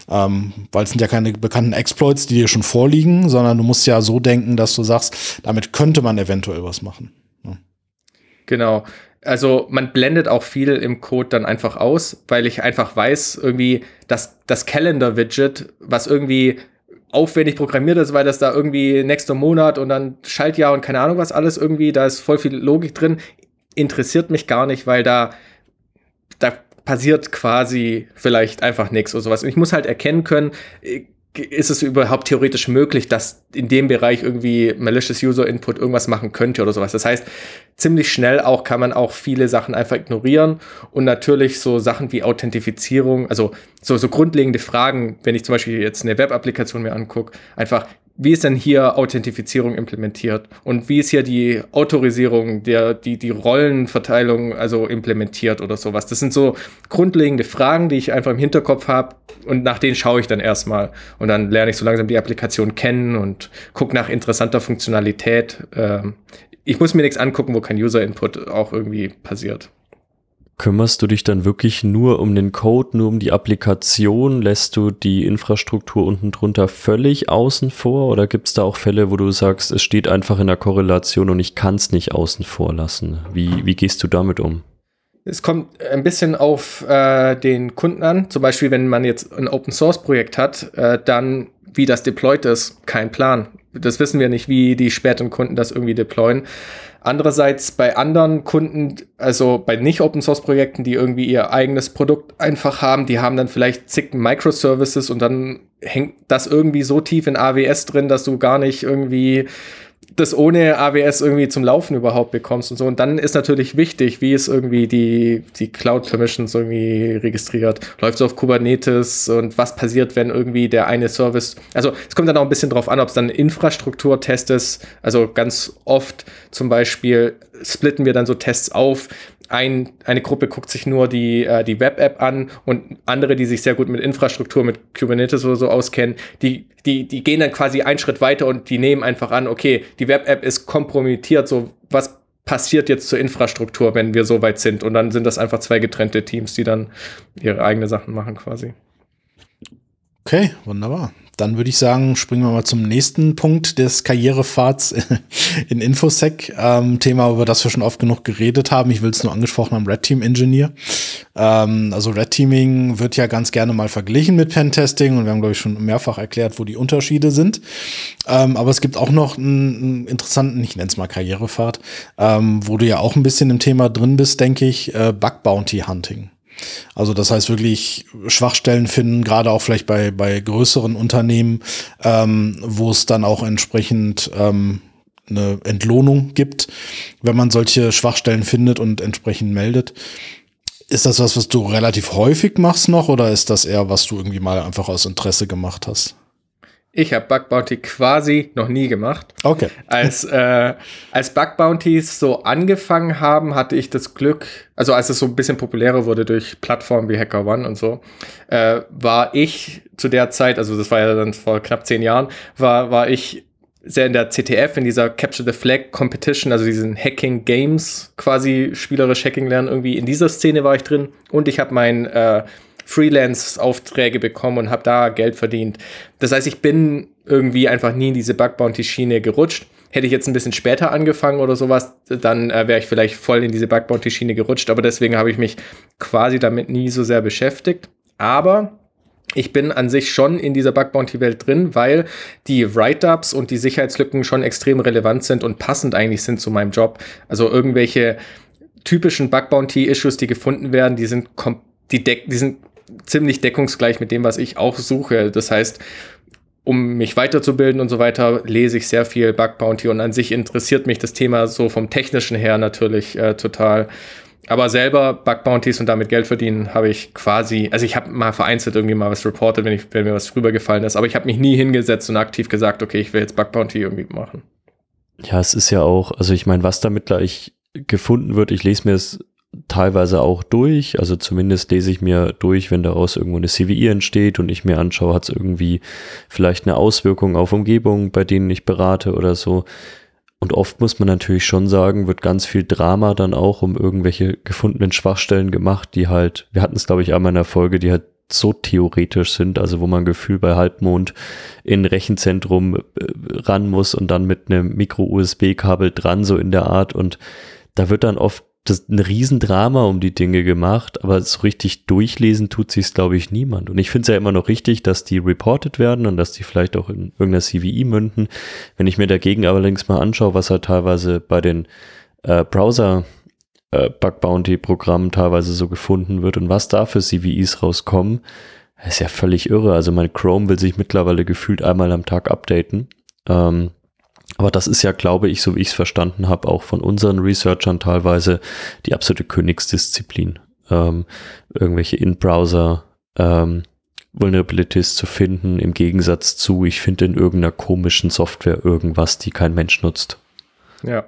Ähm, weil es sind ja keine bekannten Exploits, die dir schon vorliegen, sondern du musst ja so denken, dass du sagst, damit könnte man eventuell was machen. Ja. Genau. Also man blendet auch viel im Code dann einfach aus, weil ich einfach weiß, irgendwie, dass das Calendar-Widget, was irgendwie aufwendig programmiert ist, weil das da irgendwie nächster Monat und dann Schaltjahr und keine Ahnung was alles irgendwie, da ist voll viel Logik drin interessiert mich gar nicht, weil da, da passiert quasi vielleicht einfach nichts oder sowas. Und ich muss halt erkennen können, äh, ist es überhaupt theoretisch möglich, dass in dem Bereich irgendwie malicious User Input irgendwas machen könnte oder sowas. Das heißt, ziemlich schnell auch kann man auch viele Sachen einfach ignorieren und natürlich so Sachen wie Authentifizierung, also so, so grundlegende Fragen, wenn ich zum Beispiel jetzt eine Web-Applikation mir angucke, einfach wie ist denn hier Authentifizierung implementiert und wie ist hier die Autorisierung, der, die, die Rollenverteilung also implementiert oder sowas. Das sind so grundlegende Fragen, die ich einfach im Hinterkopf habe und nach denen schaue ich dann erstmal und dann lerne ich so langsam die Applikation kennen und gucke nach interessanter Funktionalität. Ähm, ich muss mir nichts angucken, wo kein User-Input auch irgendwie passiert. Kümmerst du dich dann wirklich nur um den Code, nur um die Applikation? Lässt du die Infrastruktur unten drunter völlig außen vor? Oder gibt es da auch Fälle, wo du sagst, es steht einfach in der Korrelation und ich kann es nicht außen vor lassen? Wie, wie gehst du damit um? Es kommt ein bisschen auf äh, den Kunden an. Zum Beispiel, wenn man jetzt ein Open Source Projekt hat, äh, dann wie das deployed ist, kein Plan. Das wissen wir nicht, wie die späteren Kunden das irgendwie deployen. Andererseits bei anderen Kunden, also bei nicht Open Source Projekten, die irgendwie ihr eigenes Produkt einfach haben, die haben dann vielleicht zig Microservices und dann hängt das irgendwie so tief in AWS drin, dass du gar nicht irgendwie das ohne AWS irgendwie zum Laufen überhaupt bekommst und so. Und dann ist natürlich wichtig, wie ist irgendwie die, die Cloud Permissions irgendwie registriert. Läuft es auf Kubernetes und was passiert, wenn irgendwie der eine Service, also es kommt dann auch ein bisschen drauf an, ob es dann Infrastrukturtest ist. Also ganz oft zum Beispiel splitten wir dann so Tests auf ein, eine Gruppe guckt sich nur die, äh, die Web-App an und andere, die sich sehr gut mit Infrastruktur, mit Kubernetes oder so auskennen, die, die, die gehen dann quasi einen Schritt weiter und die nehmen einfach an, okay, die Web-App ist kompromittiert, so was passiert jetzt zur Infrastruktur, wenn wir so weit sind. Und dann sind das einfach zwei getrennte Teams, die dann ihre eigenen Sachen machen quasi. Okay, wunderbar. Dann würde ich sagen, springen wir mal zum nächsten Punkt des Karrierepfads in Infosec. Ähm, Thema, über das wir schon oft genug geredet haben. Ich will es nur angesprochen haben, Red Team Engineer. Ähm, also Red Teaming wird ja ganz gerne mal verglichen mit Pentesting und wir haben, glaube ich, schon mehrfach erklärt, wo die Unterschiede sind. Ähm, aber es gibt auch noch einen, einen interessanten, ich nenne es mal Karrierepfad, ähm, wo du ja auch ein bisschen im Thema drin bist, denke ich, äh, Bug Bounty Hunting. Also das heißt wirklich Schwachstellen finden, gerade auch vielleicht bei, bei größeren Unternehmen, ähm, wo es dann auch entsprechend ähm, eine Entlohnung gibt, wenn man solche Schwachstellen findet und entsprechend meldet. Ist das was, was du relativ häufig machst noch oder ist das eher, was du irgendwie mal einfach aus Interesse gemacht hast? Ich habe Bug Bounty quasi noch nie gemacht. Okay. Als, äh, als Bug Bounties so angefangen haben, hatte ich das Glück, also als es so ein bisschen populärer wurde durch Plattformen wie HackerOne und so, äh, war ich zu der Zeit, also das war ja dann vor knapp zehn Jahren, war, war ich sehr in der CTF, in dieser Capture the Flag Competition, also diesen Hacking Games, quasi spielerisch Hacking lernen, irgendwie in dieser Szene war ich drin und ich habe mein äh, Freelance-Aufträge bekommen und habe da Geld verdient. Das heißt, ich bin irgendwie einfach nie in diese Bug Bounty Schiene gerutscht. Hätte ich jetzt ein bisschen später angefangen oder sowas, dann äh, wäre ich vielleicht voll in diese Bug Bounty Schiene gerutscht, aber deswegen habe ich mich quasi damit nie so sehr beschäftigt. Aber ich bin an sich schon in dieser Bug Bounty Welt drin, weil die Write-ups und die Sicherheitslücken schon extrem relevant sind und passend eigentlich sind zu meinem Job. Also irgendwelche typischen Bug Bounty Issues, die gefunden werden, die sind die, die sind ziemlich deckungsgleich mit dem, was ich auch suche. Das heißt, um mich weiterzubilden und so weiter, lese ich sehr viel Bug Bounty und an sich interessiert mich das Thema so vom technischen her natürlich äh, total. Aber selber Bug Bounties und damit Geld verdienen habe ich quasi, also ich habe mal vereinzelt irgendwie mal was reportet, wenn, ich, wenn mir was rübergefallen ist, aber ich habe mich nie hingesetzt und aktiv gesagt, okay, ich will jetzt Bug Bounty irgendwie machen. Ja, es ist ja auch, also ich meine, was damit gleich gefunden wird, ich lese mir es teilweise auch durch, also zumindest lese ich mir durch, wenn daraus irgendwo eine CVI entsteht und ich mir anschaue, hat es irgendwie vielleicht eine Auswirkung auf Umgebungen, bei denen ich berate oder so. Und oft muss man natürlich schon sagen, wird ganz viel Drama dann auch um irgendwelche gefundenen Schwachstellen gemacht, die halt, wir hatten es glaube ich einmal in der Folge, die halt so theoretisch sind, also wo man Gefühl bei Halbmond in Rechenzentrum äh, ran muss und dann mit einem Micro-USB-Kabel dran, so in der Art. Und da wird dann oft das ein Riesendrama um die Dinge gemacht, aber so richtig durchlesen tut sich's glaube ich niemand. Und ich finde es ja immer noch richtig, dass die reported werden und dass die vielleicht auch in irgendeiner CVI münden. Wenn ich mir dagegen allerdings mal anschaue, was halt teilweise bei den äh, Browser äh, Bug Bounty Programmen teilweise so gefunden wird und was da für CVIs rauskommen, ist ja völlig irre. Also mein Chrome will sich mittlerweile gefühlt einmal am Tag updaten. Ähm, aber das ist ja, glaube ich, so wie ich es verstanden habe, auch von unseren Researchern teilweise die absolute Königsdisziplin. Ähm, irgendwelche In-Browser ähm, Vulnerabilities zu finden, im Gegensatz zu, ich finde in irgendeiner komischen Software irgendwas, die kein Mensch nutzt. Ja,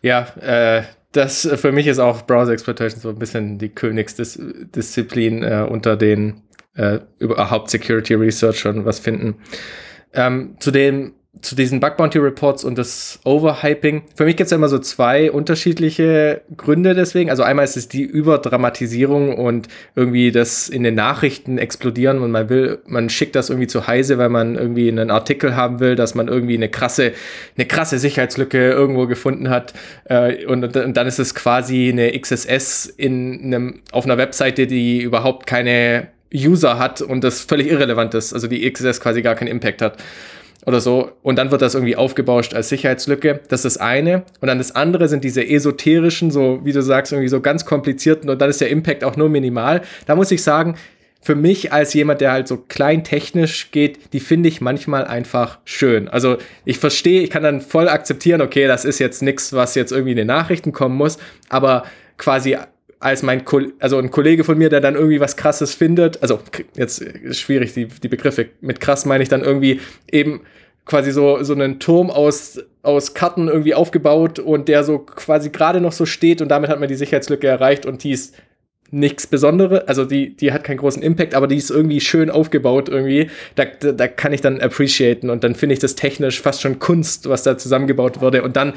ja, äh, das für mich ist auch Browser Exploitation so ein bisschen die Königsdisziplin äh, unter den äh, überhaupt Security Researchern was finden. Ähm, zu dem zu diesen Bug Bounty Reports und das Overhyping. Für mich gibt es ja immer so zwei unterschiedliche Gründe deswegen. Also einmal ist es die Überdramatisierung und irgendwie das in den Nachrichten explodieren und man will, man schickt das irgendwie zu Heise, weil man irgendwie einen Artikel haben will, dass man irgendwie eine krasse, eine krasse Sicherheitslücke irgendwo gefunden hat. Äh, und, und dann ist es quasi eine XSS in einem, auf einer Webseite, die überhaupt keine User hat und das völlig irrelevant ist. Also die XSS quasi gar keinen Impact hat oder so. Und dann wird das irgendwie aufgebauscht als Sicherheitslücke. Das ist das eine. Und dann das andere sind diese esoterischen, so wie du sagst, irgendwie so ganz komplizierten. Und dann ist der Impact auch nur minimal. Da muss ich sagen, für mich als jemand, der halt so klein technisch geht, die finde ich manchmal einfach schön. Also ich verstehe, ich kann dann voll akzeptieren, okay, das ist jetzt nichts, was jetzt irgendwie in den Nachrichten kommen muss, aber quasi als mein Ko also ein Kollege von mir, der dann irgendwie was krasses findet, also jetzt ist schwierig, die, die Begriffe mit krass meine ich dann irgendwie eben quasi so, so einen Turm aus, aus Karten irgendwie aufgebaut und der so quasi gerade noch so steht und damit hat man die Sicherheitslücke erreicht und die ist nichts Besonderes, also die, die hat keinen großen Impact, aber die ist irgendwie schön aufgebaut irgendwie. Da, da, da kann ich dann appreciaten und dann finde ich das technisch fast schon Kunst, was da zusammengebaut wurde und dann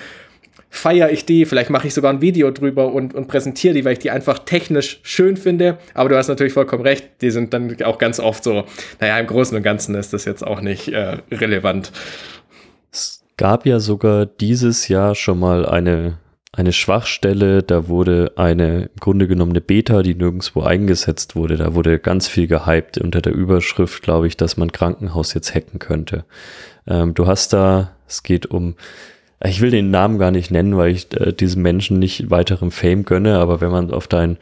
feiere ich die, vielleicht mache ich sogar ein Video drüber und, und präsentiere die, weil ich die einfach technisch schön finde. Aber du hast natürlich vollkommen recht, die sind dann auch ganz oft so, naja, im Großen und Ganzen ist das jetzt auch nicht äh, relevant. Es gab ja sogar dieses Jahr schon mal eine, eine Schwachstelle, da wurde eine im Grunde genommen eine Beta, die nirgendwo eingesetzt wurde. Da wurde ganz viel gehypt unter der Überschrift, glaube ich, dass man Krankenhaus jetzt hacken könnte. Ähm, du hast da, es geht um ich will den Namen gar nicht nennen, weil ich äh, diesem Menschen nicht weiteren Fame gönne, aber wenn man auf deinen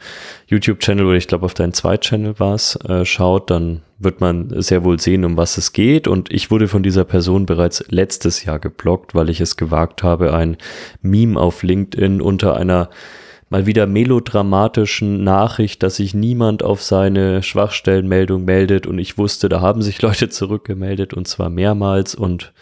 YouTube-Channel oder ich glaube auf deinen Zweit-Channel war es, äh, schaut, dann wird man sehr wohl sehen, um was es geht. Und ich wurde von dieser Person bereits letztes Jahr geblockt, weil ich es gewagt habe, ein Meme auf LinkedIn unter einer mal wieder melodramatischen Nachricht, dass sich niemand auf seine Schwachstellenmeldung meldet und ich wusste, da haben sich Leute zurückgemeldet und zwar mehrmals und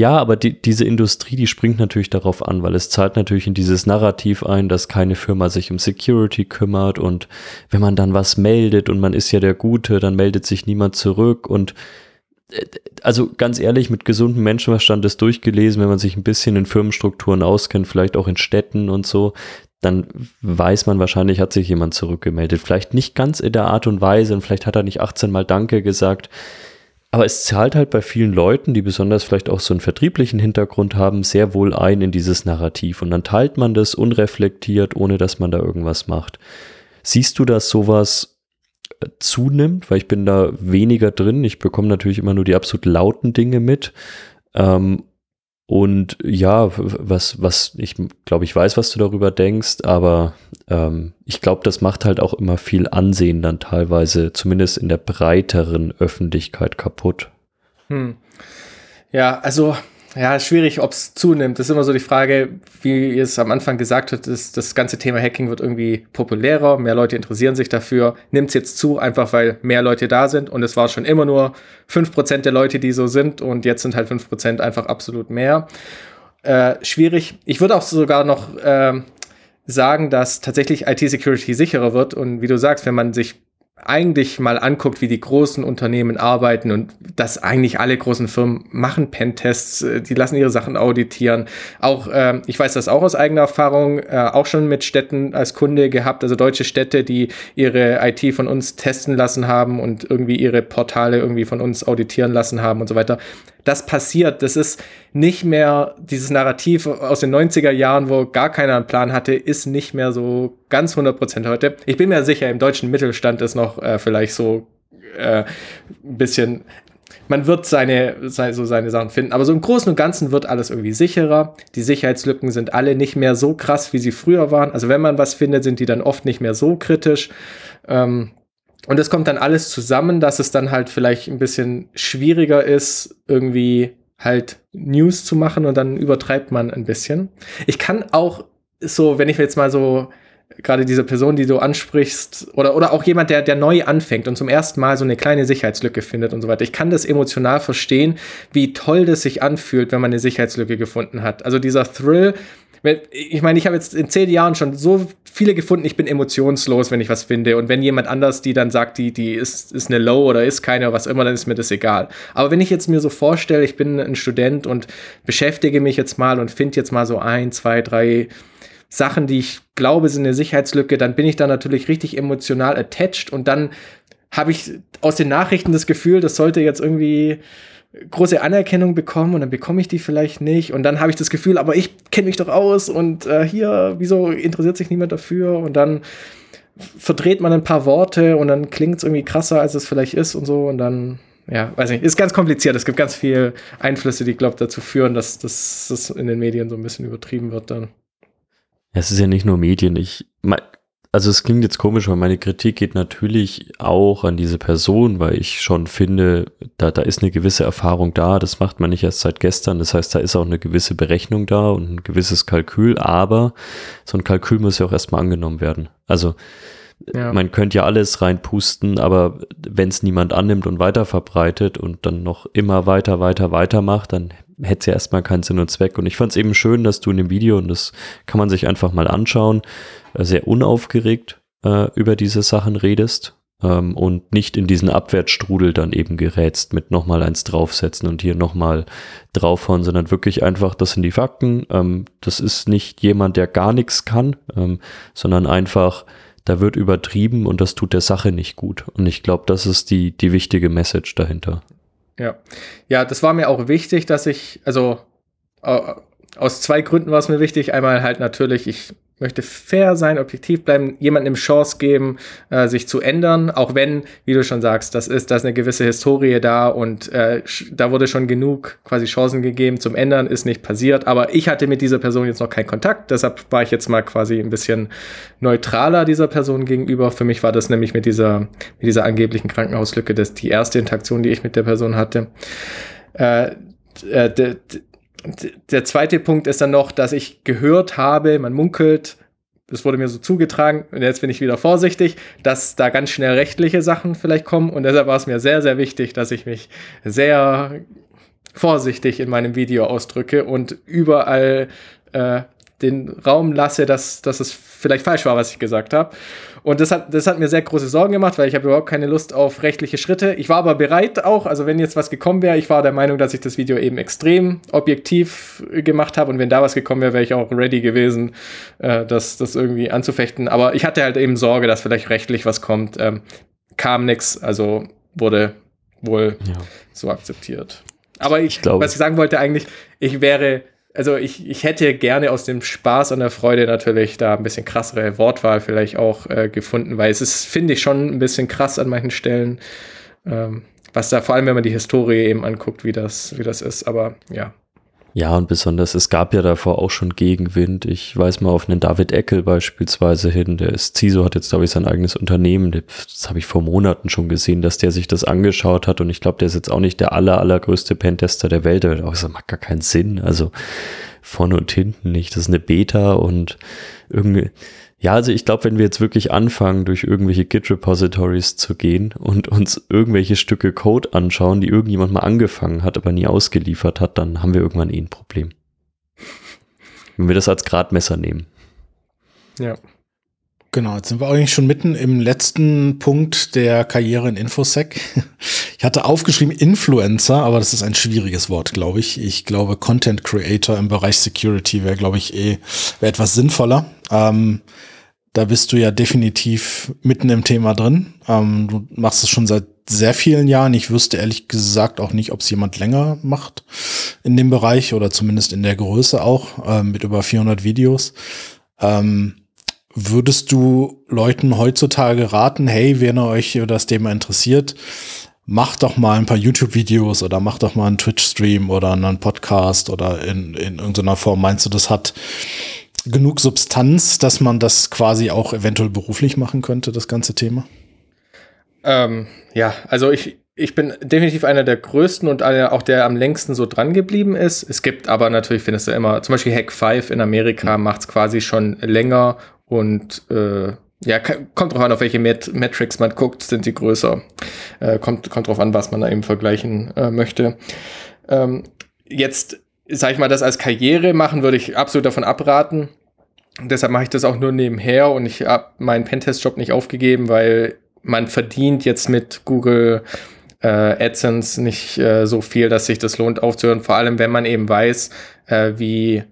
ja, aber die, diese Industrie, die springt natürlich darauf an, weil es zahlt natürlich in dieses Narrativ ein, dass keine Firma sich um Security kümmert und wenn man dann was meldet und man ist ja der Gute, dann meldet sich niemand zurück und also ganz ehrlich, mit gesundem Menschenverstand ist durchgelesen, wenn man sich ein bisschen in Firmenstrukturen auskennt, vielleicht auch in Städten und so, dann weiß man wahrscheinlich, hat sich jemand zurückgemeldet. Vielleicht nicht ganz in der Art und Weise und vielleicht hat er nicht 18 Mal Danke gesagt. Aber es zahlt halt bei vielen Leuten, die besonders vielleicht auch so einen vertrieblichen Hintergrund haben, sehr wohl ein in dieses Narrativ. Und dann teilt man das unreflektiert, ohne dass man da irgendwas macht. Siehst du, dass sowas äh, zunimmt? Weil ich bin da weniger drin. Ich bekomme natürlich immer nur die absolut lauten Dinge mit. Ähm, und ja, was, was, ich glaube, ich weiß, was du darüber denkst, aber ähm, ich glaube, das macht halt auch immer viel Ansehen dann teilweise, zumindest in der breiteren Öffentlichkeit kaputt. Hm. Ja, also ja, schwierig, ob es zunimmt. Das ist immer so die Frage, wie ihr es am Anfang gesagt habt, ist, das ganze Thema Hacking wird irgendwie populärer, mehr Leute interessieren sich dafür. Nimmt es jetzt zu, einfach weil mehr Leute da sind und es war schon immer nur 5% der Leute, die so sind und jetzt sind halt 5% einfach absolut mehr. Äh, schwierig. Ich würde auch sogar noch äh, sagen, dass tatsächlich IT-Security sicherer wird und wie du sagst, wenn man sich eigentlich mal anguckt, wie die großen Unternehmen arbeiten und dass eigentlich alle großen Firmen machen Pentests, äh, die lassen ihre Sachen auditieren. Auch, äh, ich weiß das auch aus eigener Erfahrung, äh, auch schon mit Städten als Kunde gehabt, also deutsche Städte, die ihre IT von uns testen lassen haben und irgendwie ihre Portale irgendwie von uns auditieren lassen haben und so weiter das passiert. Das ist nicht mehr dieses Narrativ aus den 90er Jahren, wo gar keiner einen Plan hatte, ist nicht mehr so ganz 100% heute. Ich bin mir sicher, im deutschen Mittelstand ist noch äh, vielleicht so äh, ein bisschen man wird seine, so seine Sachen finden. Aber so im Großen und Ganzen wird alles irgendwie sicherer. Die Sicherheitslücken sind alle nicht mehr so krass, wie sie früher waren. Also wenn man was findet, sind die dann oft nicht mehr so kritisch. Ähm, und es kommt dann alles zusammen, dass es dann halt vielleicht ein bisschen schwieriger ist, irgendwie halt News zu machen und dann übertreibt man ein bisschen. Ich kann auch so, wenn ich jetzt mal so gerade diese Person, die du ansprichst, oder, oder auch jemand, der, der neu anfängt und zum ersten Mal so eine kleine Sicherheitslücke findet und so weiter. Ich kann das emotional verstehen, wie toll das sich anfühlt, wenn man eine Sicherheitslücke gefunden hat. Also dieser Thrill, ich meine, ich habe jetzt in zehn Jahren schon so viele gefunden, ich bin emotionslos, wenn ich was finde. Und wenn jemand anders, die dann sagt, die, die ist, ist eine Low oder ist keine oder was immer, dann ist mir das egal. Aber wenn ich jetzt mir so vorstelle, ich bin ein Student und beschäftige mich jetzt mal und finde jetzt mal so ein, zwei, drei Sachen, die ich glaube, sind eine Sicherheitslücke, dann bin ich da natürlich richtig emotional attached und dann habe ich aus den Nachrichten das Gefühl, das sollte jetzt irgendwie große Anerkennung bekommen und dann bekomme ich die vielleicht nicht und dann habe ich das Gefühl, aber ich kenne mich doch aus und äh, hier, wieso interessiert sich niemand dafür und dann verdreht man ein paar Worte und dann klingt es irgendwie krasser, als es vielleicht ist und so und dann, ja, weiß nicht, ist ganz kompliziert. Es gibt ganz viele Einflüsse, die, glaube dazu führen, dass das in den Medien so ein bisschen übertrieben wird dann. Es ist ja nicht nur Medien. Ich, also es klingt jetzt komisch, weil meine Kritik geht natürlich auch an diese Person, weil ich schon finde, da, da ist eine gewisse Erfahrung da, das macht man nicht erst seit gestern, das heißt, da ist auch eine gewisse Berechnung da und ein gewisses Kalkül, aber so ein Kalkül muss ja auch erstmal angenommen werden. Also ja. man könnte ja alles reinpusten, aber wenn es niemand annimmt und weiter verbreitet und dann noch immer weiter, weiter, weiter macht, dann hätte es ja erstmal keinen Sinn und Zweck. Und ich fand es eben schön, dass du in dem Video, und das kann man sich einfach mal anschauen, äh, sehr unaufgeregt äh, über diese Sachen redest ähm, und nicht in diesen Abwärtsstrudel dann eben gerätst mit nochmal eins draufsetzen und hier nochmal draufhauen, sondern wirklich einfach, das sind die Fakten. Ähm, das ist nicht jemand, der gar nichts kann, ähm, sondern einfach, da wird übertrieben und das tut der Sache nicht gut. Und ich glaube, das ist die, die wichtige Message dahinter. Ja. Ja, das war mir auch wichtig, dass ich, also aus zwei Gründen war es mir wichtig. Einmal halt natürlich, ich möchte fair sein, objektiv bleiben, jemandem eine Chance geben, äh, sich zu ändern, auch wenn, wie du schon sagst, das ist, da ist eine gewisse Historie da und äh, da wurde schon genug quasi Chancen gegeben zum Ändern, ist nicht passiert, aber ich hatte mit dieser Person jetzt noch keinen Kontakt, deshalb war ich jetzt mal quasi ein bisschen neutraler dieser Person gegenüber. Für mich war das nämlich mit dieser, mit dieser angeblichen Krankenhauslücke das die erste Interaktion, die ich mit der Person hatte. Äh, äh, der zweite Punkt ist dann noch, dass ich gehört habe, man munkelt, das wurde mir so zugetragen und jetzt bin ich wieder vorsichtig, dass da ganz schnell rechtliche Sachen vielleicht kommen. Und deshalb war es mir sehr, sehr wichtig, dass ich mich sehr vorsichtig in meinem Video ausdrücke und überall äh, den Raum lasse, dass, dass es vielleicht falsch war, was ich gesagt habe. Und das hat, das hat mir sehr große Sorgen gemacht, weil ich habe überhaupt keine Lust auf rechtliche Schritte. Ich war aber bereit auch, also wenn jetzt was gekommen wäre, ich war der Meinung, dass ich das Video eben extrem objektiv gemacht habe und wenn da was gekommen wäre, wäre ich auch ready gewesen, äh, das, das irgendwie anzufechten. Aber ich hatte halt eben Sorge, dass vielleicht rechtlich was kommt. Ähm, kam nichts, also wurde wohl ja. so akzeptiert. Aber ich, ich glaube, was ich sagen wollte eigentlich, ich wäre also ich, ich hätte gerne aus dem Spaß und der Freude natürlich da ein bisschen krassere Wortwahl vielleicht auch äh, gefunden, weil es ist, finde ich, schon ein bisschen krass an manchen Stellen, ähm, was da vor allem, wenn man die Historie eben anguckt, wie das, wie das ist. Aber ja, ja, und besonders, es gab ja davor auch schon Gegenwind. Ich weiß mal auf einen David Eckel beispielsweise hin, der ist, CISO hat jetzt, glaube ich, sein eigenes Unternehmen. Das habe ich vor Monaten schon gesehen, dass der sich das angeschaut hat. Und ich glaube, der ist jetzt auch nicht der aller, allergrößte Pentester der Welt. Aber das macht gar keinen Sinn. Also vorne und hinten nicht. Das ist eine Beta und irgendwie, ja, also ich glaube, wenn wir jetzt wirklich anfangen, durch irgendwelche Git-Repositories zu gehen und uns irgendwelche Stücke Code anschauen, die irgendjemand mal angefangen hat, aber nie ausgeliefert hat, dann haben wir irgendwann eh ein Problem. Wenn wir das als Gradmesser nehmen. Ja. Genau, jetzt sind wir eigentlich schon mitten im letzten Punkt der Karriere in Infosec. Ich hatte aufgeschrieben Influencer, aber das ist ein schwieriges Wort, glaube ich. Ich glaube, Content Creator im Bereich Security wäre, glaube ich, eh wäre etwas sinnvoller. Ähm, da bist du ja definitiv mitten im Thema drin. Ähm, du machst es schon seit sehr vielen Jahren. Ich wüsste ehrlich gesagt auch nicht, ob es jemand länger macht in dem Bereich oder zumindest in der Größe auch, äh, mit über 400 Videos. Ähm, Würdest du Leuten heutzutage raten, hey, wenn ihr euch über das Thema interessiert, macht doch mal ein paar YouTube-Videos oder macht doch mal einen Twitch-Stream oder einen Podcast oder in, in irgendeiner Form. Meinst du, das hat genug Substanz, dass man das quasi auch eventuell beruflich machen könnte, das ganze Thema? Ähm, ja, also ich, ich bin definitiv einer der größten und einer, auch der am längsten so dran geblieben ist. Es gibt aber natürlich, findest du immer, zum Beispiel Hack 5 in Amerika macht es quasi schon länger und äh, ja, kommt drauf an, auf welche Met Metrics man guckt, sind sie größer. Äh, kommt, kommt drauf an, was man da eben vergleichen äh, möchte. Ähm, jetzt, sag ich mal, das als Karriere machen, würde ich absolut davon abraten. Deshalb mache ich das auch nur nebenher und ich habe meinen Pentest-Job nicht aufgegeben, weil man verdient jetzt mit Google äh, AdSense nicht äh, so viel, dass sich das lohnt aufzuhören. Vor allem, wenn man eben weiß, äh, wie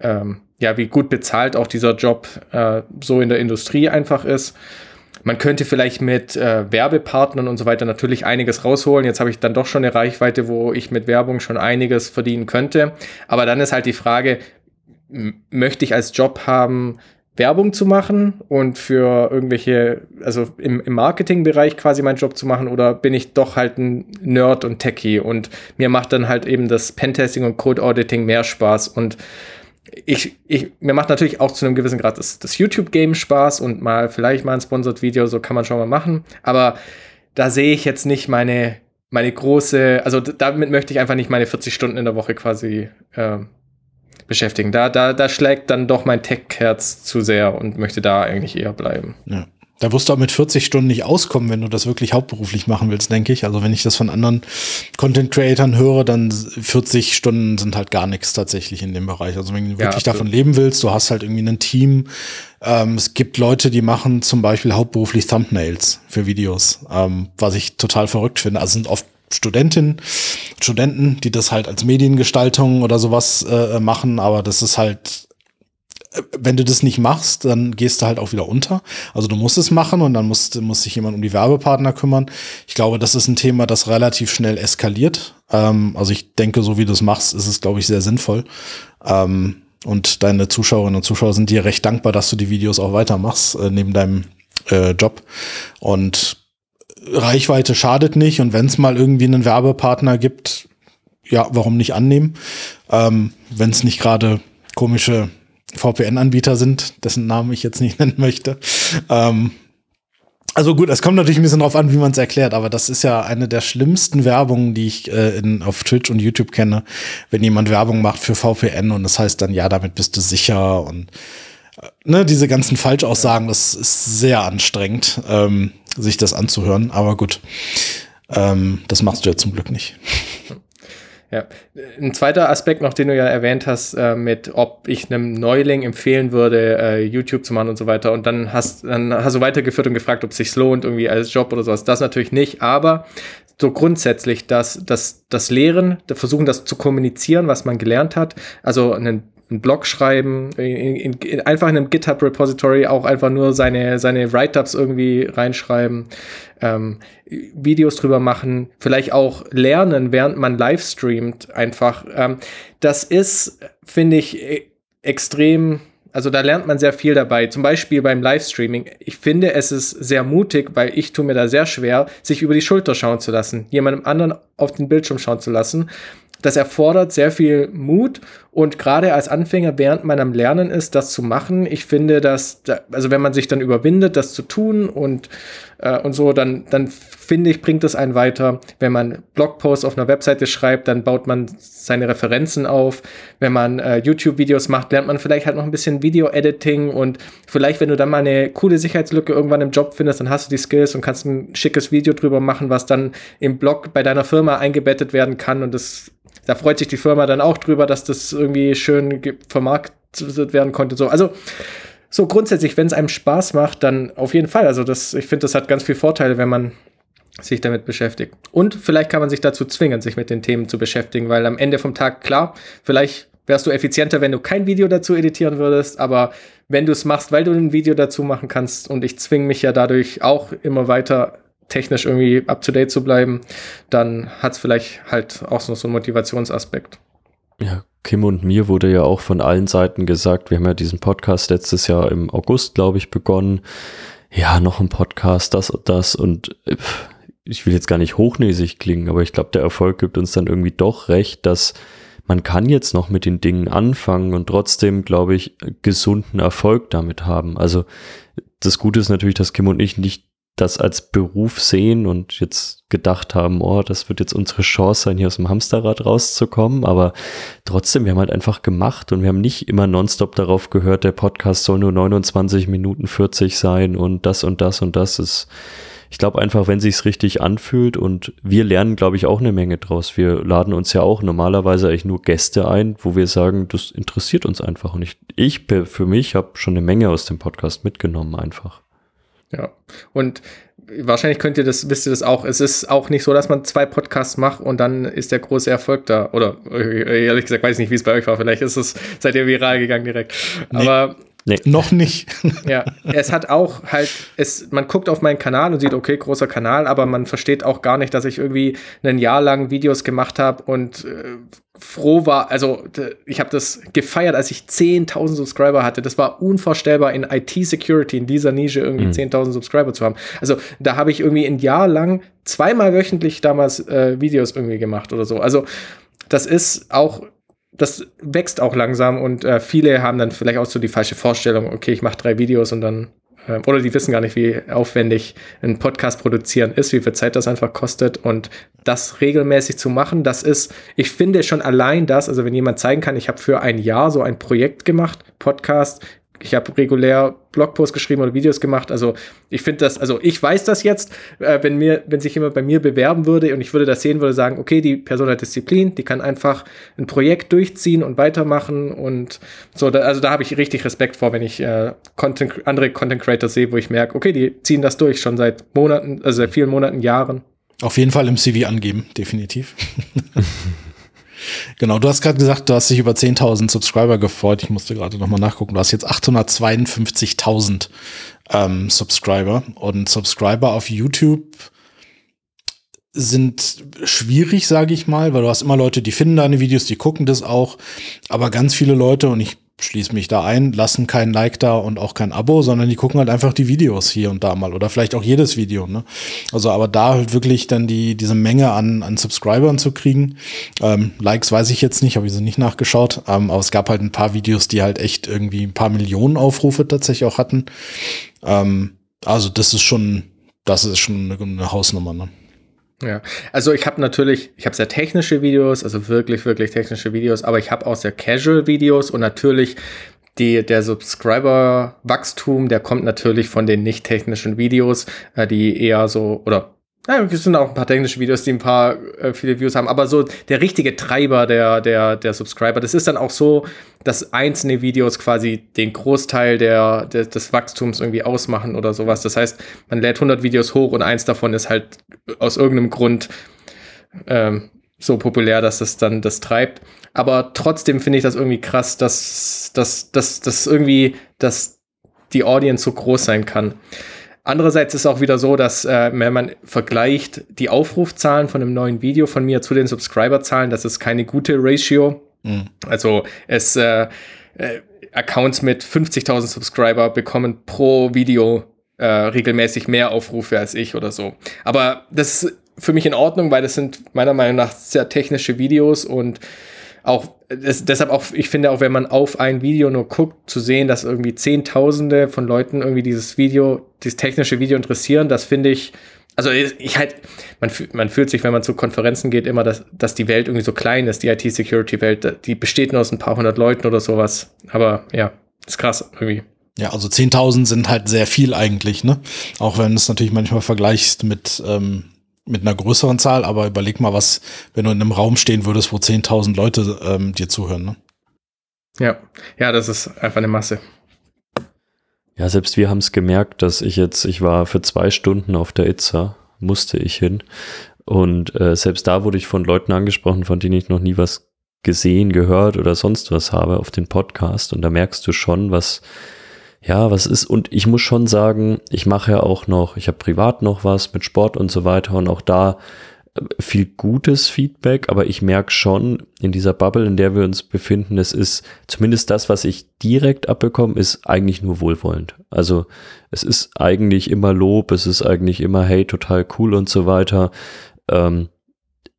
ähm, ja, wie gut bezahlt auch dieser Job äh, so in der Industrie einfach ist. Man könnte vielleicht mit äh, Werbepartnern und so weiter natürlich einiges rausholen. Jetzt habe ich dann doch schon eine Reichweite, wo ich mit Werbung schon einiges verdienen könnte. Aber dann ist halt die Frage, möchte ich als Job haben, Werbung zu machen und für irgendwelche, also im, im Marketingbereich quasi meinen Job zu machen oder bin ich doch halt ein Nerd und Techie und mir macht dann halt eben das Pentesting und Code Auditing mehr Spaß und ich, ich, mir macht natürlich auch zu einem gewissen Grad das, das YouTube-Game Spaß und mal vielleicht mal ein Sponsored Video, so kann man schon mal machen. Aber da sehe ich jetzt nicht meine, meine große, also damit möchte ich einfach nicht meine 40 Stunden in der Woche quasi äh, beschäftigen. Da, da, da schlägt dann doch mein Tech-Herz zu sehr und möchte da eigentlich eher bleiben. Ja. Da wirst du auch mit 40 Stunden nicht auskommen, wenn du das wirklich hauptberuflich machen willst, denke ich. Also wenn ich das von anderen Content-Creatern höre, dann 40 Stunden sind halt gar nichts tatsächlich in dem Bereich. Also wenn du wirklich ja, davon leben willst, du hast halt irgendwie ein Team. Ähm, es gibt Leute, die machen zum Beispiel hauptberuflich Thumbnails für Videos, ähm, was ich total verrückt finde. Also sind oft Studentinnen, Studenten, die das halt als Mediengestaltung oder sowas äh, machen, aber das ist halt wenn du das nicht machst, dann gehst du halt auch wieder unter. Also du musst es machen und dann muss, muss sich jemand um die Werbepartner kümmern. Ich glaube, das ist ein Thema, das relativ schnell eskaliert. Ähm, also ich denke, so wie du es machst, ist es, glaube ich, sehr sinnvoll. Ähm, und deine Zuschauerinnen und Zuschauer sind dir recht dankbar, dass du die Videos auch weitermachst, äh, neben deinem äh, Job. Und Reichweite schadet nicht. Und wenn es mal irgendwie einen Werbepartner gibt, ja, warum nicht annehmen? Ähm, wenn es nicht gerade komische VPN-Anbieter sind, dessen Namen ich jetzt nicht nennen möchte. Ähm, also gut, es kommt natürlich ein bisschen drauf an, wie man es erklärt, aber das ist ja eine der schlimmsten Werbungen, die ich äh, in, auf Twitch und YouTube kenne, wenn jemand Werbung macht für VPN und das heißt dann, ja, damit bist du sicher und äh, ne, diese ganzen Falschaussagen, das ist sehr anstrengend, ähm, sich das anzuhören, aber gut, ähm, das machst du ja zum Glück nicht. Ja, ein zweiter Aspekt noch, den du ja erwähnt hast, äh, mit ob ich einem Neuling empfehlen würde, äh, YouTube zu machen und so weiter. Und dann hast, dann hast du weitergeführt und gefragt, ob es sich lohnt, irgendwie als Job oder sowas. Das natürlich nicht, aber so grundsätzlich, dass, dass das Lehren, versuchen das zu kommunizieren, was man gelernt hat, also einen einen Blog schreiben, in, in, in, einfach in einem GitHub-Repository auch einfach nur seine, seine Write-ups irgendwie reinschreiben, ähm, Videos drüber machen, vielleicht auch lernen, während man live streamt, einfach. Ähm, das ist, finde ich, e, extrem also da lernt man sehr viel dabei. Zum Beispiel beim Livestreaming. Ich finde, es ist sehr mutig, weil ich tue mir da sehr schwer, sich über die Schulter schauen zu lassen, jemandem anderen auf den Bildschirm schauen zu lassen das erfordert sehr viel Mut und gerade als Anfänger, während man am Lernen ist, das zu machen, ich finde, dass, also wenn man sich dann überwindet, das zu tun und, äh, und so, dann, dann finde ich, bringt es einen weiter. Wenn man Blogposts auf einer Webseite schreibt, dann baut man seine Referenzen auf. Wenn man äh, YouTube-Videos macht, lernt man vielleicht halt noch ein bisschen Video-Editing und vielleicht, wenn du dann mal eine coole Sicherheitslücke irgendwann im Job findest, dann hast du die Skills und kannst ein schickes Video drüber machen, was dann im Blog bei deiner Firma eingebettet werden kann und das da freut sich die Firma dann auch drüber, dass das irgendwie schön vermarktet werden konnte. So, also so grundsätzlich, wenn es einem Spaß macht, dann auf jeden Fall. Also das, ich finde, das hat ganz viele Vorteile, wenn man sich damit beschäftigt. Und vielleicht kann man sich dazu zwingen, sich mit den Themen zu beschäftigen, weil am Ende vom Tag, klar, vielleicht wärst du effizienter, wenn du kein Video dazu editieren würdest, aber wenn du es machst, weil du ein Video dazu machen kannst und ich zwinge mich ja dadurch auch immer weiter technisch irgendwie up to date zu bleiben, dann hat es vielleicht halt auch so, so einen Motivationsaspekt. Ja, Kim und mir wurde ja auch von allen Seiten gesagt, wir haben ja diesen Podcast letztes Jahr im August, glaube ich, begonnen. Ja, noch ein Podcast, das und das und ich will jetzt gar nicht hochnäsig klingen, aber ich glaube, der Erfolg gibt uns dann irgendwie doch recht, dass man kann jetzt noch mit den Dingen anfangen und trotzdem, glaube ich, gesunden Erfolg damit haben. Also das Gute ist natürlich, dass Kim und ich nicht das als Beruf sehen und jetzt gedacht haben, oh, das wird jetzt unsere Chance sein, hier aus dem Hamsterrad rauszukommen. Aber trotzdem, wir haben halt einfach gemacht und wir haben nicht immer nonstop darauf gehört, der Podcast soll nur 29 Minuten 40 sein und das und das und das ist. Ich glaube einfach, wenn sich's richtig anfühlt und wir lernen, glaube ich, auch eine Menge draus. Wir laden uns ja auch normalerweise eigentlich nur Gäste ein, wo wir sagen, das interessiert uns einfach. Und ich, ich für mich habe schon eine Menge aus dem Podcast mitgenommen einfach. Ja. Und wahrscheinlich könnt ihr das, wisst ihr das auch. Es ist auch nicht so, dass man zwei Podcasts macht und dann ist der große Erfolg da. Oder ehrlich gesagt, weiß ich nicht, wie es bei euch war. Vielleicht ist es, seid ihr viral gegangen direkt. Nee. Aber Nee. Noch nicht. ja, es hat auch halt, es, man guckt auf meinen Kanal und sieht, okay, großer Kanal, aber man versteht auch gar nicht, dass ich irgendwie ein Jahr lang Videos gemacht habe und äh, froh war, also ich habe das gefeiert, als ich 10.000 Subscriber hatte. Das war unvorstellbar in IT-Security, in dieser Nische irgendwie mhm. 10.000 Subscriber zu haben. Also da habe ich irgendwie ein Jahr lang zweimal wöchentlich damals äh, Videos irgendwie gemacht oder so. Also das ist auch das wächst auch langsam und äh, viele haben dann vielleicht auch so die falsche Vorstellung, okay, ich mache drei Videos und dann, oder die wissen gar nicht, wie aufwendig ein Podcast produzieren ist, wie viel Zeit das einfach kostet. Und das regelmäßig zu machen, das ist, ich finde schon allein das, also wenn jemand zeigen kann, ich habe für ein Jahr so ein Projekt gemacht, Podcast, ich habe regulär Blogposts geschrieben oder Videos gemacht. Also ich finde das, also ich weiß das jetzt, äh, wenn mir, wenn sich jemand bei mir bewerben würde und ich würde das sehen, würde sagen, okay, die Person hat Disziplin, die kann einfach ein Projekt durchziehen und weitermachen und so. Da, also da habe ich richtig Respekt vor, wenn ich äh, Content, andere Content Creators sehe, wo ich merke, okay, die ziehen das durch schon seit Monaten, also seit vielen Monaten, Jahren. Auf jeden Fall im CV angeben, definitiv. Genau, du hast gerade gesagt, du hast dich über 10.000 Subscriber gefreut. Ich musste gerade nochmal nachgucken. Du hast jetzt 852.000 ähm, Subscriber. Und Subscriber auf YouTube sind schwierig, sage ich mal, weil du hast immer Leute, die finden deine Videos, die gucken das auch. Aber ganz viele Leute, und ich schließe mich da ein, lassen kein Like da und auch kein Abo, sondern die gucken halt einfach die Videos hier und da mal oder vielleicht auch jedes Video. Ne? Also aber da halt wirklich dann die diese Menge an, an Subscribern zu kriegen. Ähm, Likes weiß ich jetzt nicht, habe ich so nicht nachgeschaut, ähm, aber es gab halt ein paar Videos, die halt echt irgendwie ein paar Millionen Aufrufe tatsächlich auch hatten. Ähm, also das ist schon, das ist schon eine, eine Hausnummer. Ne? Ja, also ich habe natürlich, ich habe sehr technische Videos, also wirklich, wirklich technische Videos, aber ich habe auch sehr casual Videos und natürlich die, der Subscriber-Wachstum, der kommt natürlich von den nicht technischen Videos, äh, die eher so, oder Ja, es sind auch ein paar technische Videos, die ein paar äh, viele Views haben, aber so der richtige Treiber der, der, der Subscriber, das ist dann auch so, dass einzelne Videos quasi den Großteil der, der, des Wachstums irgendwie ausmachen oder sowas. Das heißt, man lädt 100 Videos hoch und eins davon ist halt aus irgendeinem Grund ähm, so populär, dass es dann das treibt. Aber trotzdem finde ich das irgendwie krass, dass, dass, dass, dass irgendwie, dass die Audience so groß sein kann. Andererseits ist es auch wieder so, dass äh, wenn man vergleicht die Aufrufzahlen von einem neuen Video von mir zu den Subscriberzahlen, das ist keine gute Ratio. Mhm. Also es äh, äh, Accounts mit 50.000 Subscriber bekommen pro Video äh, regelmäßig mehr Aufrufe als ich oder so. Aber das ist für mich in Ordnung, weil das sind meiner Meinung nach sehr technische Videos und auch das, deshalb auch, ich finde auch, wenn man auf ein Video nur guckt, zu sehen, dass irgendwie Zehntausende von Leuten irgendwie dieses Video, dieses technische Video interessieren, das finde ich, also ich halt, man, man fühlt sich, wenn man zu Konferenzen geht, immer, dass, dass die Welt irgendwie so klein ist, die IT-Security-Welt, die besteht nur aus ein paar hundert Leuten oder sowas. Aber ja, ist krass irgendwie. Ja, also 10.000 sind halt sehr viel eigentlich, ne? Auch wenn es natürlich manchmal vergleichst mit ähm, mit einer größeren Zahl, aber überleg mal, was, wenn du in einem Raum stehen würdest, wo 10.000 Leute ähm, dir zuhören. Ne? Ja, ja, das ist einfach eine Masse. Ja, selbst wir haben es gemerkt, dass ich jetzt, ich war für zwei Stunden auf der Itza, musste ich hin. Und äh, selbst da wurde ich von Leuten angesprochen, von denen ich noch nie was gesehen, gehört oder sonst was habe auf den Podcast. Und da merkst du schon, was, ja, was ist, und ich muss schon sagen, ich mache ja auch noch, ich habe privat noch was mit Sport und so weiter und auch da äh, viel gutes Feedback, aber ich merke schon in dieser Bubble, in der wir uns befinden, es ist zumindest das, was ich direkt abbekomme, ist eigentlich nur wohlwollend. Also es ist eigentlich immer Lob, es ist eigentlich immer, hey, total cool und so weiter. Ähm,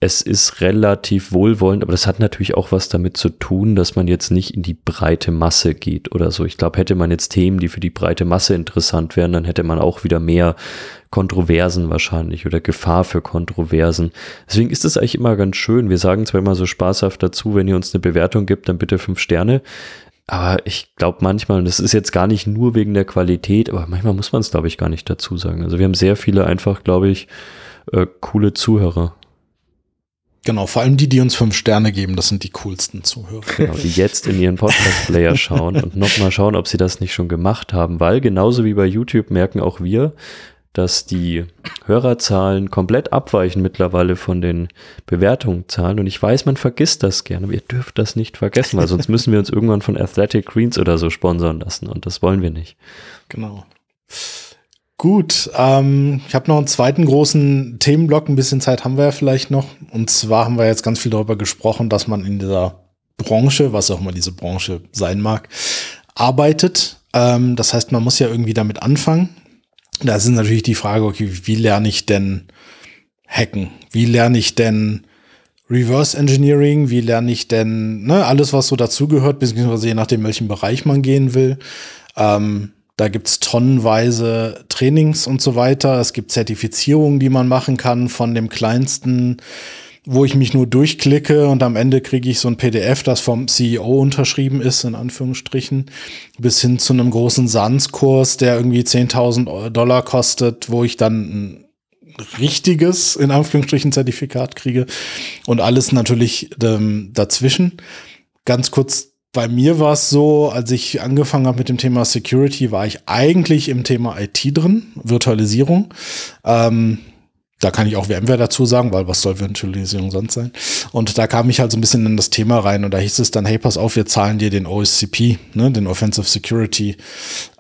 es ist relativ wohlwollend, aber das hat natürlich auch was damit zu tun, dass man jetzt nicht in die breite Masse geht oder so. Ich glaube, hätte man jetzt Themen, die für die breite Masse interessant wären, dann hätte man auch wieder mehr Kontroversen wahrscheinlich oder Gefahr für Kontroversen. Deswegen ist es eigentlich immer ganz schön. Wir sagen zwar immer so spaßhaft dazu, wenn ihr uns eine Bewertung gibt, dann bitte fünf Sterne. Aber ich glaube manchmal, und das ist jetzt gar nicht nur wegen der Qualität, aber manchmal muss man es, glaube ich, gar nicht dazu sagen. Also wir haben sehr viele einfach, glaube ich, äh, coole Zuhörer. Genau, vor allem die, die uns fünf Sterne geben, das sind die coolsten Zuhörer. Genau, die jetzt in ihren Podcast-Player schauen und nochmal schauen, ob sie das nicht schon gemacht haben, weil genauso wie bei YouTube merken auch wir, dass die Hörerzahlen komplett abweichen mittlerweile von den Bewertungszahlen. Und ich weiß, man vergisst das gerne, aber ihr dürft das nicht vergessen, weil sonst müssen wir uns irgendwann von Athletic Greens oder so sponsern lassen und das wollen wir nicht. Genau. Gut, ähm, ich habe noch einen zweiten großen Themenblock. Ein bisschen Zeit haben wir ja vielleicht noch. Und zwar haben wir jetzt ganz viel darüber gesprochen, dass man in dieser Branche, was auch immer diese Branche sein mag, arbeitet. Ähm, das heißt, man muss ja irgendwie damit anfangen. Da ist natürlich die Frage, okay, wie lerne ich denn hacken? Wie lerne ich denn Reverse Engineering? Wie lerne ich denn ne, alles, was so dazugehört, beziehungsweise je nachdem, welchen Bereich man gehen will? Ähm, da gibt's tonnenweise Trainings und so weiter. Es gibt Zertifizierungen, die man machen kann von dem kleinsten, wo ich mich nur durchklicke und am Ende kriege ich so ein PDF, das vom CEO unterschrieben ist, in Anführungsstrichen, bis hin zu einem großen SANS-Kurs, der irgendwie 10.000 Dollar kostet, wo ich dann ein richtiges, in Anführungsstrichen, Zertifikat kriege und alles natürlich ähm, dazwischen. Ganz kurz bei mir war es so, als ich angefangen habe mit dem Thema Security, war ich eigentlich im Thema IT drin, Virtualisierung. Ähm, da kann ich auch VMware dazu sagen, weil was soll Virtualisierung sonst sein? Und da kam ich halt so ein bisschen in das Thema rein und da hieß es dann, hey, pass auf, wir zahlen dir den OSCP, ne, den Offensive Security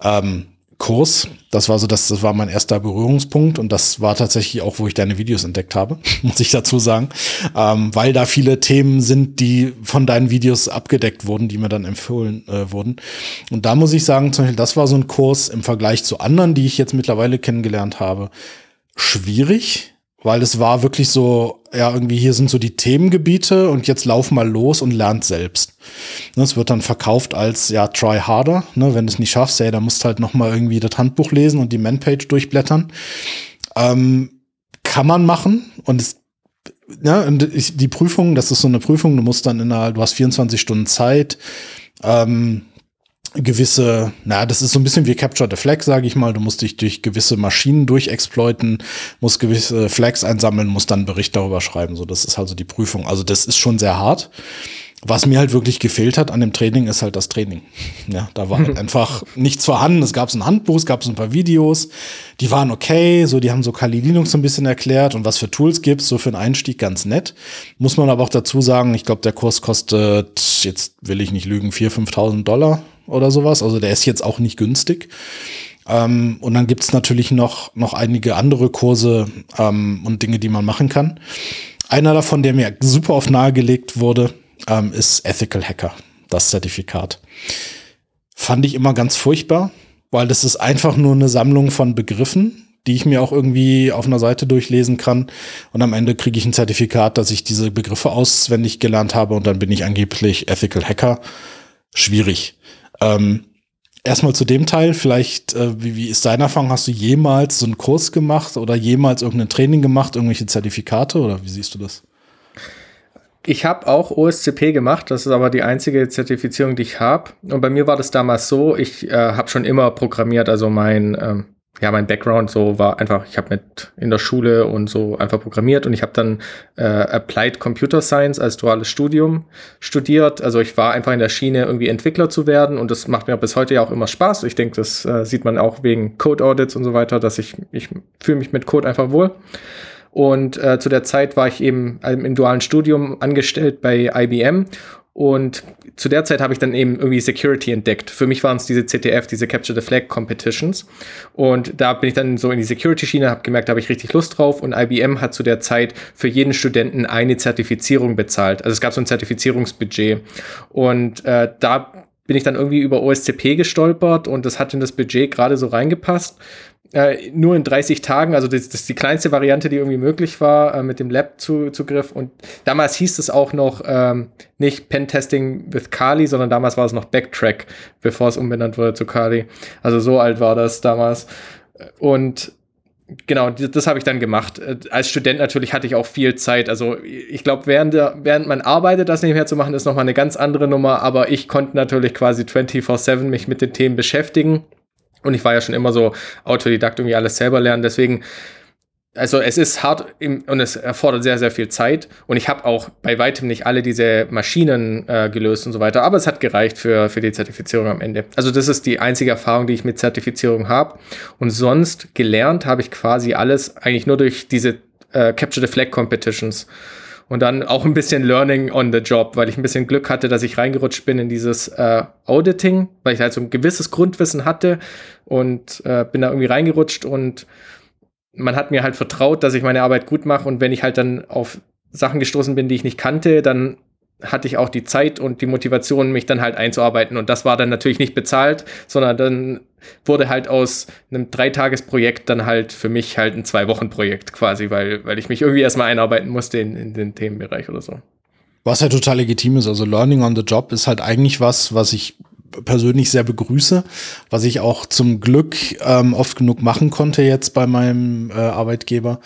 ähm, Kurs. Das war so, das, das war mein erster Berührungspunkt und das war tatsächlich auch, wo ich deine Videos entdeckt habe, muss ich dazu sagen, ähm, weil da viele Themen sind, die von deinen Videos abgedeckt wurden, die mir dann empfohlen äh, wurden. Und da muss ich sagen, zum Beispiel, das war so ein Kurs im Vergleich zu anderen, die ich jetzt mittlerweile kennengelernt habe, schwierig, weil es war wirklich so, ja, irgendwie hier sind so die Themengebiete und jetzt lauf mal los und lernt selbst. Ne, es wird dann verkauft als, ja, try harder, ne, wenn du es nicht schaffst, ja, dann musst du halt nochmal irgendwie das Handbuch lesen und die Manpage durchblättern. Ähm, kann man machen und es ja, und die Prüfung, das ist so eine Prüfung, du musst dann in einer, du hast 24 Stunden Zeit, ähm, gewisse, na, das ist so ein bisschen wie Capture the Flag, sage ich mal. Du musst dich durch gewisse Maschinen durchexploiten, musst gewisse Flags einsammeln, musst dann einen Bericht darüber schreiben. So, das ist also die Prüfung. Also das ist schon sehr hart. Was mir halt wirklich gefehlt hat an dem Training, ist halt das Training. Ja, da war halt einfach nichts vorhanden. Es gab ein Handbuch, es gab ein paar Videos, die waren okay, so die haben so Kali Linux so ein bisschen erklärt und was für Tools gibt's, so für einen Einstieg ganz nett. Muss man aber auch dazu sagen, ich glaube, der Kurs kostet, jetzt will ich nicht lügen, 4.000, 5.000 Dollar oder sowas. Also der ist jetzt auch nicht günstig. Ähm, und dann gibt's natürlich noch, noch einige andere Kurse ähm, und Dinge, die man machen kann. Einer davon, der mir super oft nahegelegt wurde, ähm, ist Ethical Hacker, das Zertifikat. Fand ich immer ganz furchtbar, weil das ist einfach nur eine Sammlung von Begriffen, die ich mir auch irgendwie auf einer Seite durchlesen kann. Und am Ende kriege ich ein Zertifikat, dass ich diese Begriffe auswendig gelernt habe und dann bin ich angeblich Ethical Hacker. Schwierig. Ähm, erstmal zu dem Teil, vielleicht, äh, wie, wie ist deine Erfahrung? Hast du jemals so einen Kurs gemacht oder jemals irgendein Training gemacht, irgendwelche Zertifikate oder wie siehst du das? Ich habe auch OSCP gemacht, das ist aber die einzige Zertifizierung, die ich habe. Und bei mir war das damals so, ich äh, habe schon immer programmiert, also mein, ähm, ja, mein Background so war einfach, ich habe mit in der Schule und so einfach programmiert und ich habe dann äh, Applied Computer Science als duales Studium studiert. Also ich war einfach in der Schiene, irgendwie Entwickler zu werden und das macht mir bis heute ja auch immer Spaß. Ich denke, das äh, sieht man auch wegen Code Audits und so weiter, dass ich, ich fühle mich mit Code einfach wohl. Und äh, zu der Zeit war ich eben im dualen Studium angestellt bei IBM. Und zu der Zeit habe ich dann eben irgendwie Security entdeckt. Für mich waren es diese CTF, diese Capture the Flag Competitions. Und da bin ich dann so in die Security-Schiene, habe gemerkt, da habe ich richtig Lust drauf. Und IBM hat zu der Zeit für jeden Studenten eine Zertifizierung bezahlt. Also es gab so ein Zertifizierungsbudget. Und äh, da bin ich dann irgendwie über OSCP gestolpert und das hat in das Budget gerade so reingepasst äh, nur in 30 Tagen, also das, das, ist die kleinste Variante, die irgendwie möglich war, äh, mit dem Lab-Zugriff. Und damals hieß es auch noch ähm, nicht Pentesting with Kali, sondern damals war es noch Backtrack, bevor es umbenannt wurde zu Kali. Also so alt war das damals. Und genau, das, habe ich dann gemacht. Äh, als Student natürlich hatte ich auch viel Zeit. Also ich glaube, während, während man arbeitet, das nebenher zu machen, ist nochmal eine ganz andere Nummer. Aber ich konnte natürlich quasi 24-7 mich mit den Themen beschäftigen. Und ich war ja schon immer so Autodidakt, irgendwie alles selber lernen. Deswegen, also es ist hart im, und es erfordert sehr, sehr viel Zeit. Und ich habe auch bei weitem nicht alle diese Maschinen äh, gelöst und so weiter. Aber es hat gereicht für, für die Zertifizierung am Ende. Also das ist die einzige Erfahrung, die ich mit Zertifizierung habe. Und sonst gelernt habe ich quasi alles eigentlich nur durch diese äh, Capture the Flag Competitions und dann auch ein bisschen Learning on the Job, weil ich ein bisschen Glück hatte, dass ich reingerutscht bin in dieses äh, Auditing, weil ich halt so ein gewisses Grundwissen hatte und äh, bin da irgendwie reingerutscht und man hat mir halt vertraut, dass ich meine Arbeit gut mache und wenn ich halt dann auf Sachen gestoßen bin, die ich nicht kannte, dann hatte ich auch die Zeit und die Motivation, mich dann halt einzuarbeiten. Und das war dann natürlich nicht bezahlt, sondern dann wurde halt aus einem Dreitagesprojekt dann halt für mich halt ein Zwei-Wochen-Projekt quasi, weil, weil ich mich irgendwie erstmal einarbeiten musste in, in den Themenbereich oder so. Was ja total legitim ist. Also Learning on the Job ist halt eigentlich was, was ich persönlich sehr begrüße, was ich auch zum Glück ähm, oft genug machen konnte jetzt bei meinem äh, Arbeitgeber.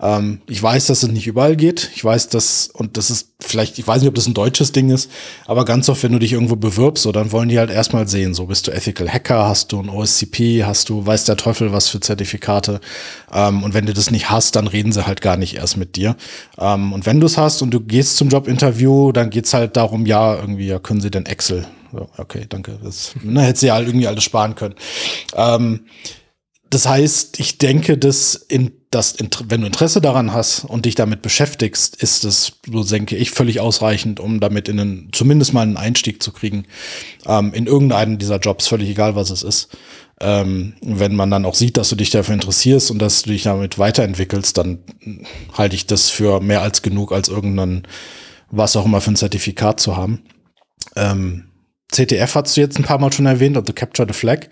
Ähm, ich weiß, dass es nicht überall geht. Ich weiß, dass, und das ist vielleicht, ich weiß nicht, ob das ein deutsches Ding ist, aber ganz oft, wenn du dich irgendwo bewirbst, so, dann wollen die halt erstmal sehen, so bist du Ethical Hacker, hast du ein OSCP, hast du, weiß der Teufel was für Zertifikate. Ähm, und wenn du das nicht hast, dann reden sie halt gar nicht erst mit dir. Ähm, und wenn du es hast und du gehst zum Jobinterview, dann geht's halt darum, ja, irgendwie, ja, können sie denn Excel okay, danke. Das ne, hätte sie ja irgendwie alles sparen können. Ähm, das heißt, ich denke, dass, in, dass wenn du Interesse daran hast und dich damit beschäftigst, ist es, so denke ich, völlig ausreichend, um damit in einen, zumindest mal einen Einstieg zu kriegen, ähm, in irgendeinen dieser Jobs, völlig egal, was es ist. Ähm, wenn man dann auch sieht, dass du dich dafür interessierst und dass du dich damit weiterentwickelst, dann halte ich das für mehr als genug, als irgendein, was auch immer für ein Zertifikat zu haben. Ähm, CTF hast du jetzt ein paar Mal schon erwähnt, also Capture the Flag.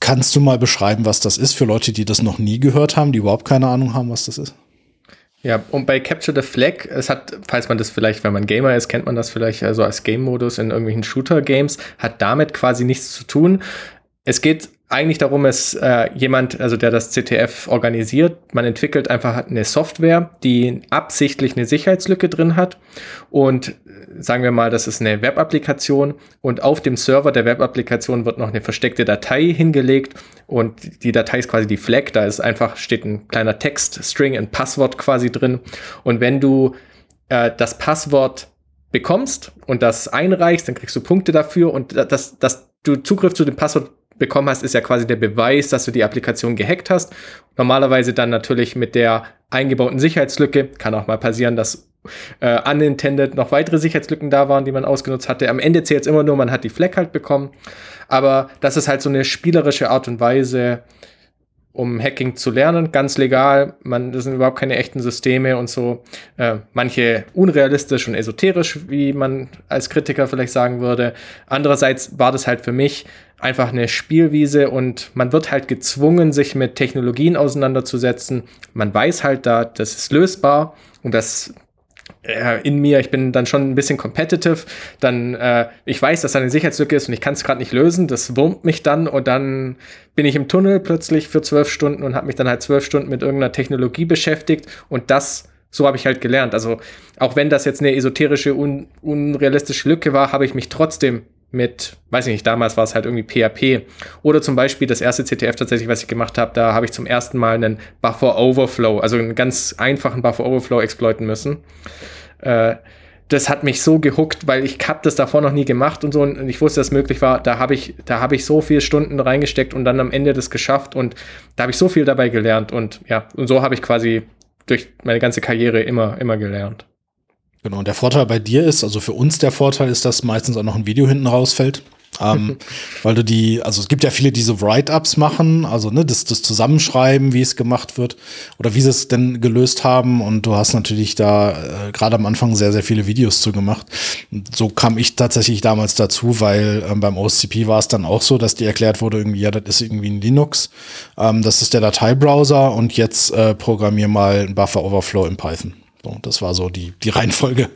Kannst du mal beschreiben, was das ist für Leute, die das noch nie gehört haben, die überhaupt keine Ahnung haben, was das ist? Ja, und bei Capture the Flag, es hat, falls man das vielleicht, wenn man Gamer ist, kennt man das vielleicht also als Game-Modus in irgendwelchen Shooter-Games, hat damit quasi nichts zu tun. Es geht eigentlich darum, ist äh, jemand, also der das CTF organisiert, man entwickelt einfach eine Software, die absichtlich eine Sicherheitslücke drin hat und äh, sagen wir mal, das ist eine Web-Applikation und auf dem Server der Web-Applikation wird noch eine versteckte Datei hingelegt und die Datei ist quasi die Flag, da ist einfach, steht ein kleiner Textstring, ein Passwort quasi drin und wenn du äh, das Passwort bekommst und das einreichst, dann kriegst du Punkte dafür und das, dass du Zugriff zu dem Passwort bekommen hast, ist ja quasi der Beweis, dass du die Applikation gehackt hast. Normalerweise dann natürlich mit der eingebauten Sicherheitslücke. Kann auch mal passieren, dass äh, unintended noch weitere Sicherheitslücken da waren, die man ausgenutzt hatte. Am Ende zählt es immer nur, man hat die Fleck halt bekommen. Aber das ist halt so eine spielerische Art und Weise, um Hacking zu lernen, ganz legal. Man, das sind überhaupt keine echten Systeme und so. Äh, manche unrealistisch und esoterisch, wie man als Kritiker vielleicht sagen würde. Andererseits war das halt für mich einfach eine Spielwiese und man wird halt gezwungen, sich mit Technologien auseinanderzusetzen. Man weiß halt da, das ist lösbar und das äh, in mir, ich bin dann schon ein bisschen competitive, dann äh, ich weiß, dass da eine Sicherheitslücke ist und ich kann es gerade nicht lösen, das wurmt mich dann und dann bin ich im Tunnel plötzlich für zwölf Stunden und habe mich dann halt zwölf Stunden mit irgendeiner Technologie beschäftigt und das so habe ich halt gelernt. Also auch wenn das jetzt eine esoterische, un unrealistische Lücke war, habe ich mich trotzdem mit, weiß ich nicht, damals war es halt irgendwie PHP. Oder zum Beispiel das erste CTF tatsächlich, was ich gemacht habe, da habe ich zum ersten Mal einen Buffer Overflow, also einen ganz einfachen Buffer Overflow exploiten müssen. Äh, das hat mich so gehuckt, weil ich habe das davor noch nie gemacht und so und ich wusste, dass es möglich war. Da habe ich, da habe ich so viele Stunden reingesteckt und dann am Ende das geschafft und da habe ich so viel dabei gelernt und ja, und so habe ich quasi durch meine ganze Karriere immer, immer gelernt. Genau, und der Vorteil bei dir ist, also für uns der Vorteil ist, dass meistens auch noch ein Video hinten rausfällt. ähm, weil du die, also es gibt ja viele, die so Write-ups machen, also ne, das, das Zusammenschreiben, wie es gemacht wird oder wie sie es denn gelöst haben. Und du hast natürlich da äh, gerade am Anfang sehr, sehr viele Videos zu gemacht. Und so kam ich tatsächlich damals dazu, weil ähm, beim OSCP war es dann auch so, dass die erklärt wurde, irgendwie, ja, das ist irgendwie ein Linux, ähm, das ist der Dateibrowser und jetzt äh, programmier mal ein Buffer Overflow in Python. So, das war so die, die Reihenfolge.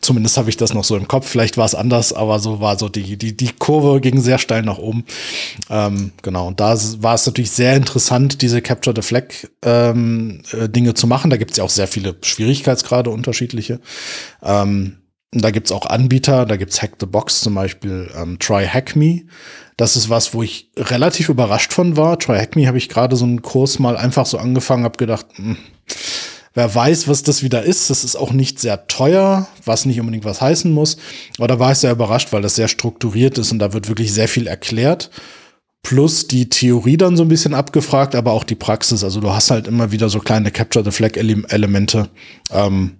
Zumindest habe ich das noch so im Kopf. Vielleicht war es anders, aber so war so die, die, die Kurve ging sehr steil nach oben. Ähm, genau. Und da war es natürlich sehr interessant, diese Capture the Flag ähm, äh, Dinge zu machen. Da gibt es ja auch sehr viele Schwierigkeitsgrade unterschiedliche. Ähm, da gibt es auch Anbieter, da gibt es Hack the Box zum Beispiel, ähm, Try Hack Me. Das ist was, wo ich relativ überrascht von war. Try Hack Me habe ich gerade so einen Kurs mal einfach so angefangen, habe gedacht, mh, hm, Wer weiß, was das wieder ist. Das ist auch nicht sehr teuer, was nicht unbedingt was heißen muss. Aber da war ich sehr überrascht, weil das sehr strukturiert ist und da wird wirklich sehr viel erklärt. Plus die Theorie dann so ein bisschen abgefragt, aber auch die Praxis. Also du hast halt immer wieder so kleine Capture the Flag Elemente. Ähm,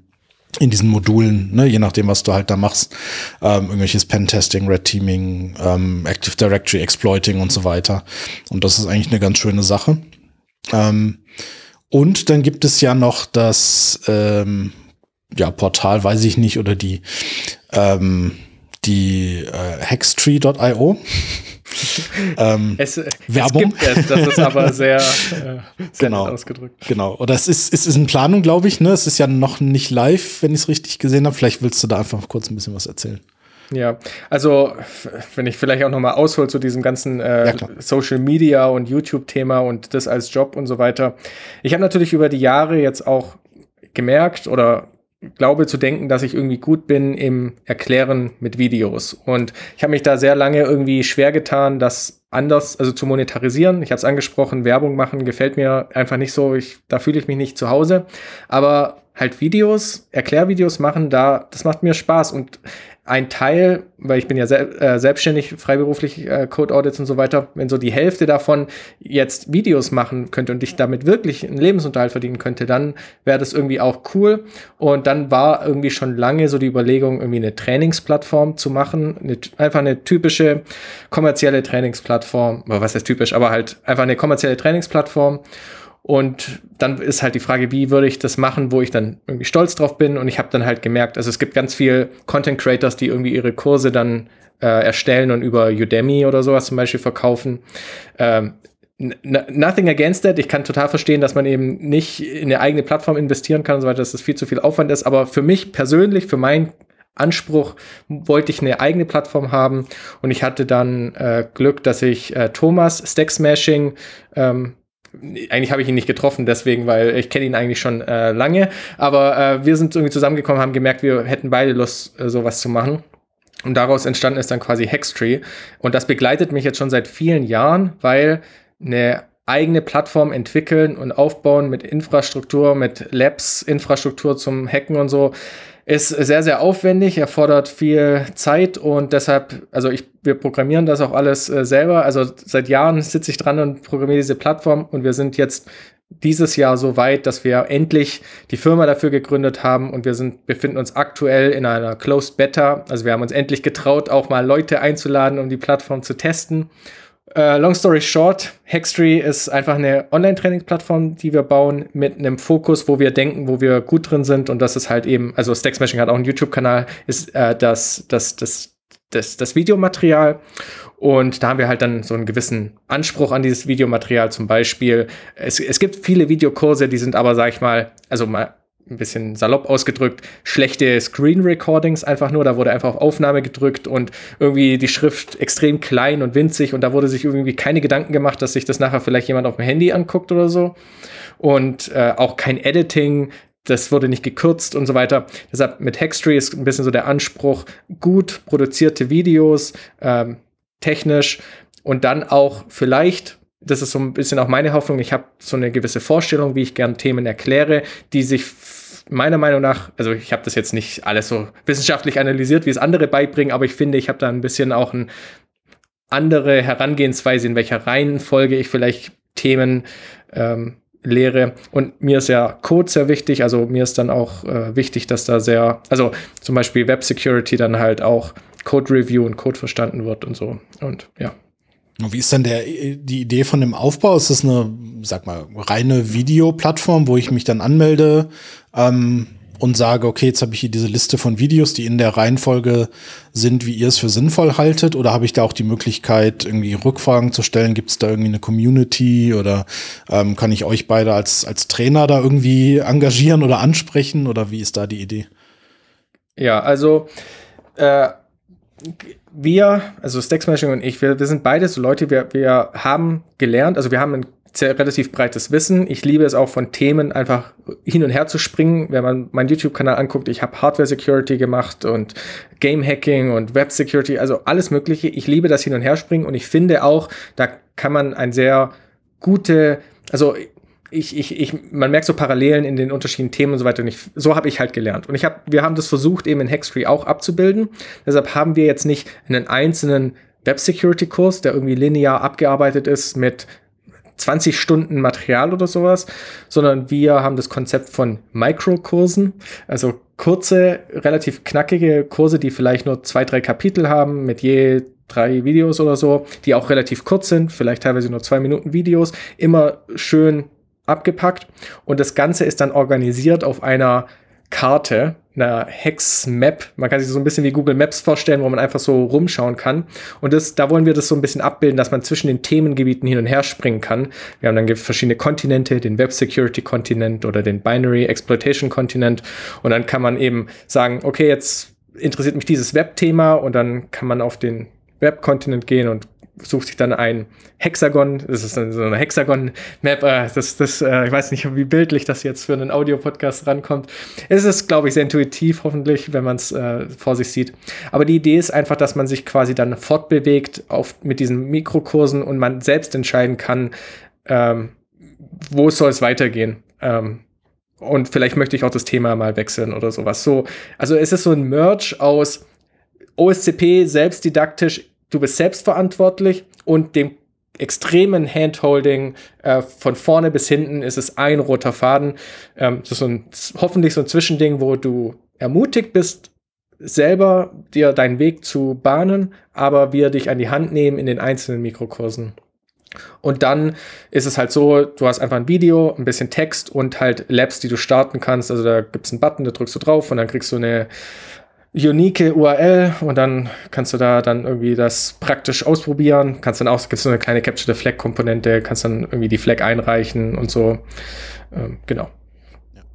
in diesen Modulen, ne, je nachdem, was du halt da machst, ähm, irgendwelches Pen-Testing, Red Teaming, ähm, Active Directory Exploiting und so weiter. Und das ist eigentlich eine ganz schöne Sache. Ähm, und dann gibt es ja noch das ähm, ja, Portal, weiß ich nicht, oder die, ähm, die äh, Hextree.io. ähm, es, Werbung. Es gibt es, das ist aber sehr, äh, sehr genau, ausgedrückt. Genau. Oder es ist, es ist in Planung, glaube ich. Ne? Es ist ja noch nicht live, wenn ich es richtig gesehen habe. Vielleicht willst du da einfach kurz ein bisschen was erzählen. Ja, also wenn ich vielleicht auch noch mal aushole zu diesem ganzen äh, ja, Social Media und YouTube-Thema und das als Job und so weiter. Ich habe natürlich über die Jahre jetzt auch gemerkt oder glaube zu denken, dass ich irgendwie gut bin im Erklären mit Videos. Und ich habe mich da sehr lange irgendwie schwer getan, das anders, also zu monetarisieren. Ich habe es angesprochen, Werbung machen gefällt mir einfach nicht so. Ich, da fühle ich mich nicht zu Hause. Aber halt Videos, Erklärvideos machen, da, das macht mir Spaß. Und ein Teil, weil ich bin ja sel äh, selbstständig, freiberuflich äh, Code Audits und so weiter, wenn so die Hälfte davon jetzt Videos machen könnte und ich damit wirklich einen Lebensunterhalt verdienen könnte, dann wäre das irgendwie auch cool. Und dann war irgendwie schon lange so die Überlegung, irgendwie eine Trainingsplattform zu machen, eine, einfach eine typische kommerzielle Trainingsplattform, was heißt typisch, aber halt einfach eine kommerzielle Trainingsplattform. Und dann ist halt die Frage, wie würde ich das machen, wo ich dann irgendwie stolz drauf bin. Und ich habe dann halt gemerkt, also es gibt ganz viel Content Creators, die irgendwie ihre Kurse dann äh, erstellen und über Udemy oder sowas zum Beispiel verkaufen. Ähm, nothing against that. Ich kann total verstehen, dass man eben nicht in eine eigene Plattform investieren kann und so weiter, dass das viel zu viel Aufwand ist. Aber für mich persönlich, für mein Anspruch wollte ich eine eigene Plattform haben und ich hatte dann äh, Glück, dass ich äh, Thomas Stack Smashing ähm, eigentlich habe ich ihn nicht getroffen, deswegen, weil ich kenne ihn eigentlich schon äh, lange. Aber äh, wir sind irgendwie zusammengekommen, haben gemerkt, wir hätten beide Lust, äh, sowas zu machen. Und daraus entstanden ist dann quasi Hextree. Und das begleitet mich jetzt schon seit vielen Jahren, weil eine eigene Plattform entwickeln und aufbauen mit Infrastruktur, mit Labs, Infrastruktur zum Hacken und so, ist sehr, sehr aufwendig, erfordert viel Zeit und deshalb, also ich, wir programmieren das auch alles äh, selber. Also seit Jahren sitze ich dran und programmiere diese Plattform und wir sind jetzt dieses Jahr so weit, dass wir endlich die Firma dafür gegründet haben und wir sind, befinden uns aktuell in einer Closed Beta. Also wir haben uns endlich getraut, auch mal Leute einzuladen, um die Plattform zu testen. Uh, long story short, Hextree ist einfach eine Online-Training-Plattform, die wir bauen mit einem Fokus, wo wir denken, wo wir gut drin sind. Und das ist halt eben, also Stack Smashing hat auch einen YouTube-Kanal, ist äh, das, das, das, das, das Videomaterial. Und da haben wir halt dann so einen gewissen Anspruch an dieses Videomaterial. Zum Beispiel, es, es gibt viele Videokurse, die sind aber, sag ich mal, also mal ein bisschen salopp ausgedrückt, schlechte Screen Recordings einfach nur. Da wurde einfach auf Aufnahme gedrückt und irgendwie die Schrift extrem klein und winzig und da wurde sich irgendwie keine Gedanken gemacht, dass sich das nachher vielleicht jemand auf dem Handy anguckt oder so. Und äh, auch kein Editing, das wurde nicht gekürzt und so weiter. Deshalb mit Hextree ist ein bisschen so der Anspruch, gut produzierte Videos, ähm, technisch und dann auch vielleicht das ist so ein bisschen auch meine Hoffnung. Ich habe so eine gewisse Vorstellung, wie ich gern Themen erkläre, die sich meiner Meinung nach, also ich habe das jetzt nicht alles so wissenschaftlich analysiert, wie es andere beibringen, aber ich finde, ich habe da ein bisschen auch eine andere Herangehensweise, in welcher Reihenfolge ich vielleicht Themen ähm, lehre. Und mir ist ja Code sehr wichtig, also mir ist dann auch äh, wichtig, dass da sehr, also zum Beispiel Web Security dann halt auch Code Review und Code verstanden wird und so. Und ja. Wie ist denn der, die Idee von dem Aufbau? Ist das eine, sag mal, reine Videoplattform, wo ich mich dann anmelde ähm, und sage, okay, jetzt habe ich hier diese Liste von Videos, die in der Reihenfolge sind, wie ihr es für sinnvoll haltet? Oder habe ich da auch die Möglichkeit, irgendwie Rückfragen zu stellen? Gibt es da irgendwie eine Community oder ähm, kann ich euch beide als, als Trainer da irgendwie engagieren oder ansprechen? Oder wie ist da die Idee? Ja, also äh wir, also Stack Smashing und ich, wir, wir sind beide so Leute, wir, wir haben gelernt, also wir haben ein sehr relativ breites Wissen. Ich liebe es auch von Themen einfach hin und her zu springen. Wenn man meinen YouTube-Kanal anguckt, ich habe Hardware Security gemacht und Game Hacking und Web Security, also alles Mögliche. Ich liebe das hin und her springen und ich finde auch, da kann man ein sehr gute, also ich, ich, ich, man merkt so Parallelen in den unterschiedlichen Themen und so weiter. Und ich, so habe ich halt gelernt. Und ich habe, wir haben das versucht, eben in Hextree auch abzubilden. Deshalb haben wir jetzt nicht einen einzelnen Web Security Kurs, der irgendwie linear abgearbeitet ist mit 20 Stunden Material oder sowas, sondern wir haben das Konzept von Microkursen, also kurze, relativ knackige Kurse, die vielleicht nur zwei, drei Kapitel haben mit je drei Videos oder so, die auch relativ kurz sind, vielleicht teilweise nur zwei Minuten Videos, immer schön abgepackt und das Ganze ist dann organisiert auf einer Karte, einer Hex-Map. Man kann sich so ein bisschen wie Google Maps vorstellen, wo man einfach so rumschauen kann. Und das, da wollen wir das so ein bisschen abbilden, dass man zwischen den Themengebieten hin und her springen kann. Wir haben dann verschiedene Kontinente, den Web Security Kontinent oder den Binary Exploitation Kontinent. Und dann kann man eben sagen, okay, jetzt interessiert mich dieses Web-Thema und dann kann man auf den Web-Kontinent gehen und sucht sich dann ein Hexagon, das ist dann so eine Hexagon-Map, äh, das, das, äh, ich weiß nicht, wie bildlich das jetzt für einen Audio-Podcast rankommt. Es ist, glaube ich, sehr intuitiv, hoffentlich, wenn man es äh, vor sich sieht. Aber die Idee ist einfach, dass man sich quasi dann fortbewegt auf, mit diesen Mikrokursen und man selbst entscheiden kann, ähm, wo soll es weitergehen. Ähm, und vielleicht möchte ich auch das Thema mal wechseln oder sowas. So, also es ist so ein Merge aus OSCP selbstdidaktisch du bist selbstverantwortlich und dem extremen Handholding äh, von vorne bis hinten ist es ein roter Faden. Ähm, das ist so ein, hoffentlich so ein Zwischending, wo du ermutigt bist, selber dir deinen Weg zu bahnen, aber wir dich an die Hand nehmen in den einzelnen Mikrokursen. Und dann ist es halt so, du hast einfach ein Video, ein bisschen Text und halt Labs, die du starten kannst. Also da gibt es einen Button, da drückst du drauf und dann kriegst du eine unique URL und dann kannst du da dann irgendwie das praktisch ausprobieren. Kannst dann auch, gibt so eine kleine Capture the Flag Komponente, kannst dann irgendwie die Flag einreichen und so. Ähm, genau.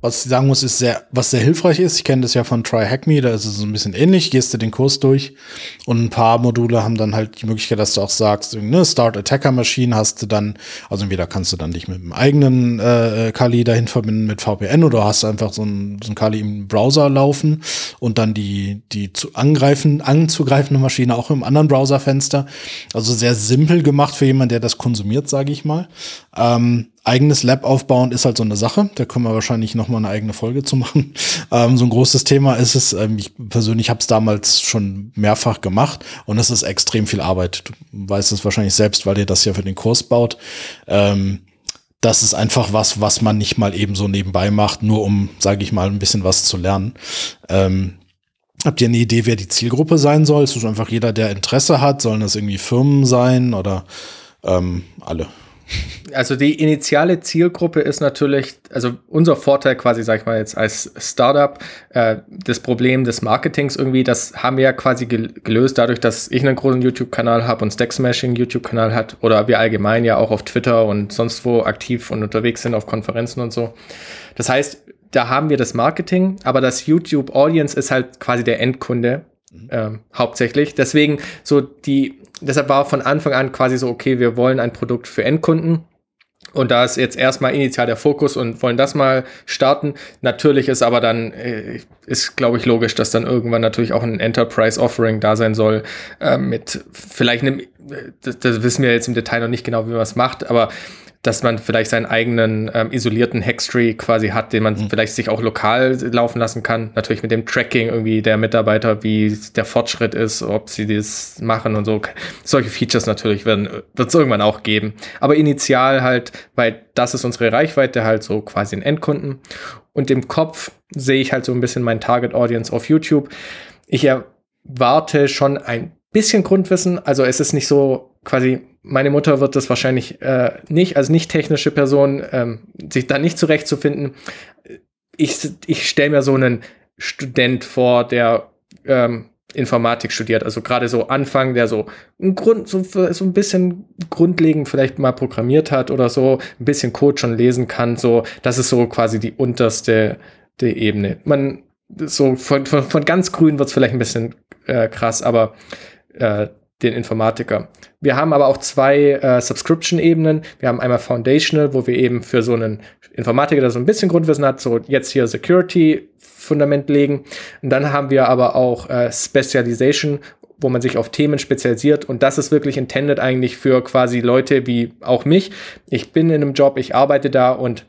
Was ich sagen muss, ist sehr, was sehr hilfreich ist. Ich kenne das ja von Try Hack Me, da ist es so ein bisschen ähnlich. Gehst du den Kurs durch und ein paar Module haben dann halt die Möglichkeit, dass du auch sagst, ne, Start Attacker Machine hast du dann, also entweder kannst du dann dich mit einem eigenen äh, Kali dahin verbinden mit VPN oder hast einfach so ein, so ein Kali im Browser laufen und dann die, die zu angreifen, anzugreifende Maschine auch im anderen Browserfenster. Also sehr simpel gemacht für jemanden, der das konsumiert, sage ich mal. Ähm, eigenes Lab aufbauen ist halt so eine Sache. Da können wir wahrscheinlich noch mal eine eigene Folge zu machen. Ähm, so ein großes Thema ist es. Ähm, ich persönlich habe es damals schon mehrfach gemacht und es ist extrem viel Arbeit. Du weißt es wahrscheinlich selbst, weil ihr das ja für den Kurs baut. Ähm, das ist einfach was, was man nicht mal eben so nebenbei macht, nur um, sage ich mal, ein bisschen was zu lernen. Ähm, Habt ihr eine Idee, wer die Zielgruppe sein soll? Ist es einfach jeder, der Interesse hat? Sollen das irgendwie Firmen sein oder ähm, alle? Also die initiale Zielgruppe ist natürlich, also unser Vorteil quasi, sag ich mal jetzt als Startup, äh, das Problem des Marketings irgendwie, das haben wir ja quasi gelöst dadurch, dass ich einen großen YouTube-Kanal habe und Stack Smashing YouTube-Kanal hat oder wir allgemein ja auch auf Twitter und sonst wo aktiv und unterwegs sind auf Konferenzen und so. Das heißt, da haben wir das Marketing, aber das YouTube Audience ist halt quasi der Endkunde mhm. äh, hauptsächlich. Deswegen so die deshalb war von Anfang an quasi so, okay, wir wollen ein Produkt für Endkunden. Und da ist jetzt erstmal initial der Fokus und wollen das mal starten. Natürlich ist aber dann, äh, ist glaube ich logisch, dass dann irgendwann natürlich auch ein Enterprise Offering da sein soll, äh, mit vielleicht einem, das, das, wissen wir jetzt im Detail noch nicht genau, wie man es macht, aber dass man vielleicht seinen eigenen ähm, isolierten Hextree quasi hat, den man mhm. vielleicht sich auch lokal laufen lassen kann. Natürlich mit dem Tracking irgendwie der Mitarbeiter, wie der Fortschritt ist, ob sie das machen und so. Solche Features natürlich wird es irgendwann auch geben. Aber initial halt, weil das ist unsere Reichweite, halt so quasi ein Endkunden. Und im Kopf sehe ich halt so ein bisschen mein Target Audience auf YouTube. Ich erwarte schon ein bisschen Grundwissen. Also es ist nicht so quasi meine Mutter wird das wahrscheinlich äh, nicht, als nicht technische Person, ähm, sich da nicht zurechtzufinden. Ich, ich stelle mir so einen Student vor, der ähm, Informatik studiert, also gerade so Anfang, der so ein Grund, so, so ein bisschen grundlegend vielleicht mal programmiert hat oder so, ein bisschen Code schon lesen kann, so, das ist so quasi die unterste die Ebene. Man, so von, von, von ganz grün wird es vielleicht ein bisschen äh, krass, aber äh, den Informatiker. Wir haben aber auch zwei äh, Subscription-Ebenen. Wir haben einmal Foundational, wo wir eben für so einen Informatiker, der so ein bisschen Grundwissen hat, so jetzt hier Security-Fundament legen. Und dann haben wir aber auch äh, Specialization, wo man sich auf Themen spezialisiert. Und das ist wirklich intended eigentlich für quasi Leute wie auch mich. Ich bin in einem Job, ich arbeite da und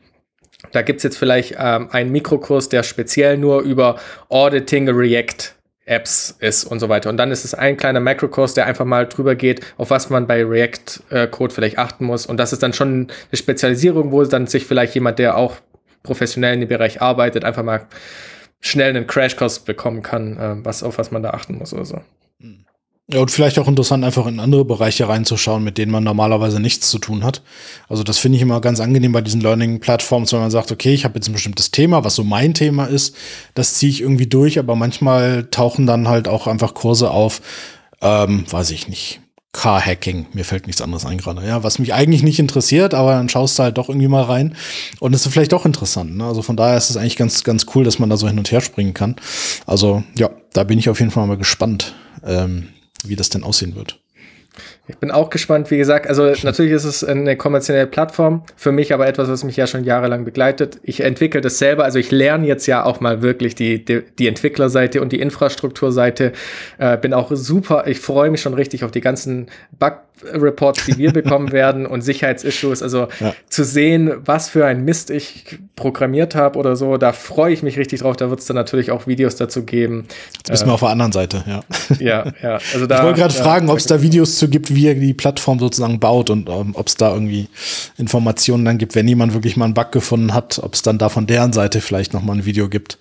da gibt's jetzt vielleicht ähm, einen Mikrokurs, der speziell nur über Auditing React Apps ist und so weiter. Und dann ist es ein kleiner Macro-Kurs, der einfach mal drüber geht, auf was man bei React-Code vielleicht achten muss. Und das ist dann schon eine Spezialisierung, wo dann sich vielleicht jemand, der auch professionell in dem Bereich arbeitet, einfach mal schnell einen Crash-Kurs bekommen kann, äh, was, auf was man da achten muss oder so. Ja, und vielleicht auch interessant, einfach in andere Bereiche reinzuschauen, mit denen man normalerweise nichts zu tun hat. Also das finde ich immer ganz angenehm bei diesen Learning-Plattforms, wenn man sagt, okay, ich habe jetzt ein bestimmtes Thema, was so mein Thema ist, das ziehe ich irgendwie durch, aber manchmal tauchen dann halt auch einfach Kurse auf, ähm, weiß ich nicht, Car-Hacking, mir fällt nichts anderes ein gerade, ja, was mich eigentlich nicht interessiert, aber dann schaust du halt doch irgendwie mal rein und ist vielleicht doch interessant, ne? also von daher ist es eigentlich ganz, ganz cool, dass man da so hin und her springen kann. Also ja, da bin ich auf jeden Fall mal gespannt. Ähm, wie das denn aussehen wird. Ich bin auch gespannt, wie gesagt. Also natürlich ist es eine kommerzielle Plattform, für mich aber etwas, was mich ja schon jahrelang begleitet. Ich entwickle das selber, also ich lerne jetzt ja auch mal wirklich die, die, die Entwicklerseite und die Infrastrukturseite. Äh, bin auch super, ich freue mich schon richtig auf die ganzen Bug Reports, die wir bekommen werden und Sicherheitsissues. Also ja. zu sehen, was für ein Mist ich programmiert habe oder so, da freue ich mich richtig drauf. Da wird es dann natürlich auch Videos dazu geben. Jetzt müssen äh, wir auf der anderen Seite, ja. Ja, ja. Also da, ich wollte gerade fragen, ob es da Videos zu gibt, wie er die Plattform sozusagen baut und ähm, ob es da irgendwie Informationen dann gibt, wenn jemand wirklich mal einen Bug gefunden hat, ob es dann da von deren Seite vielleicht noch mal ein Video gibt.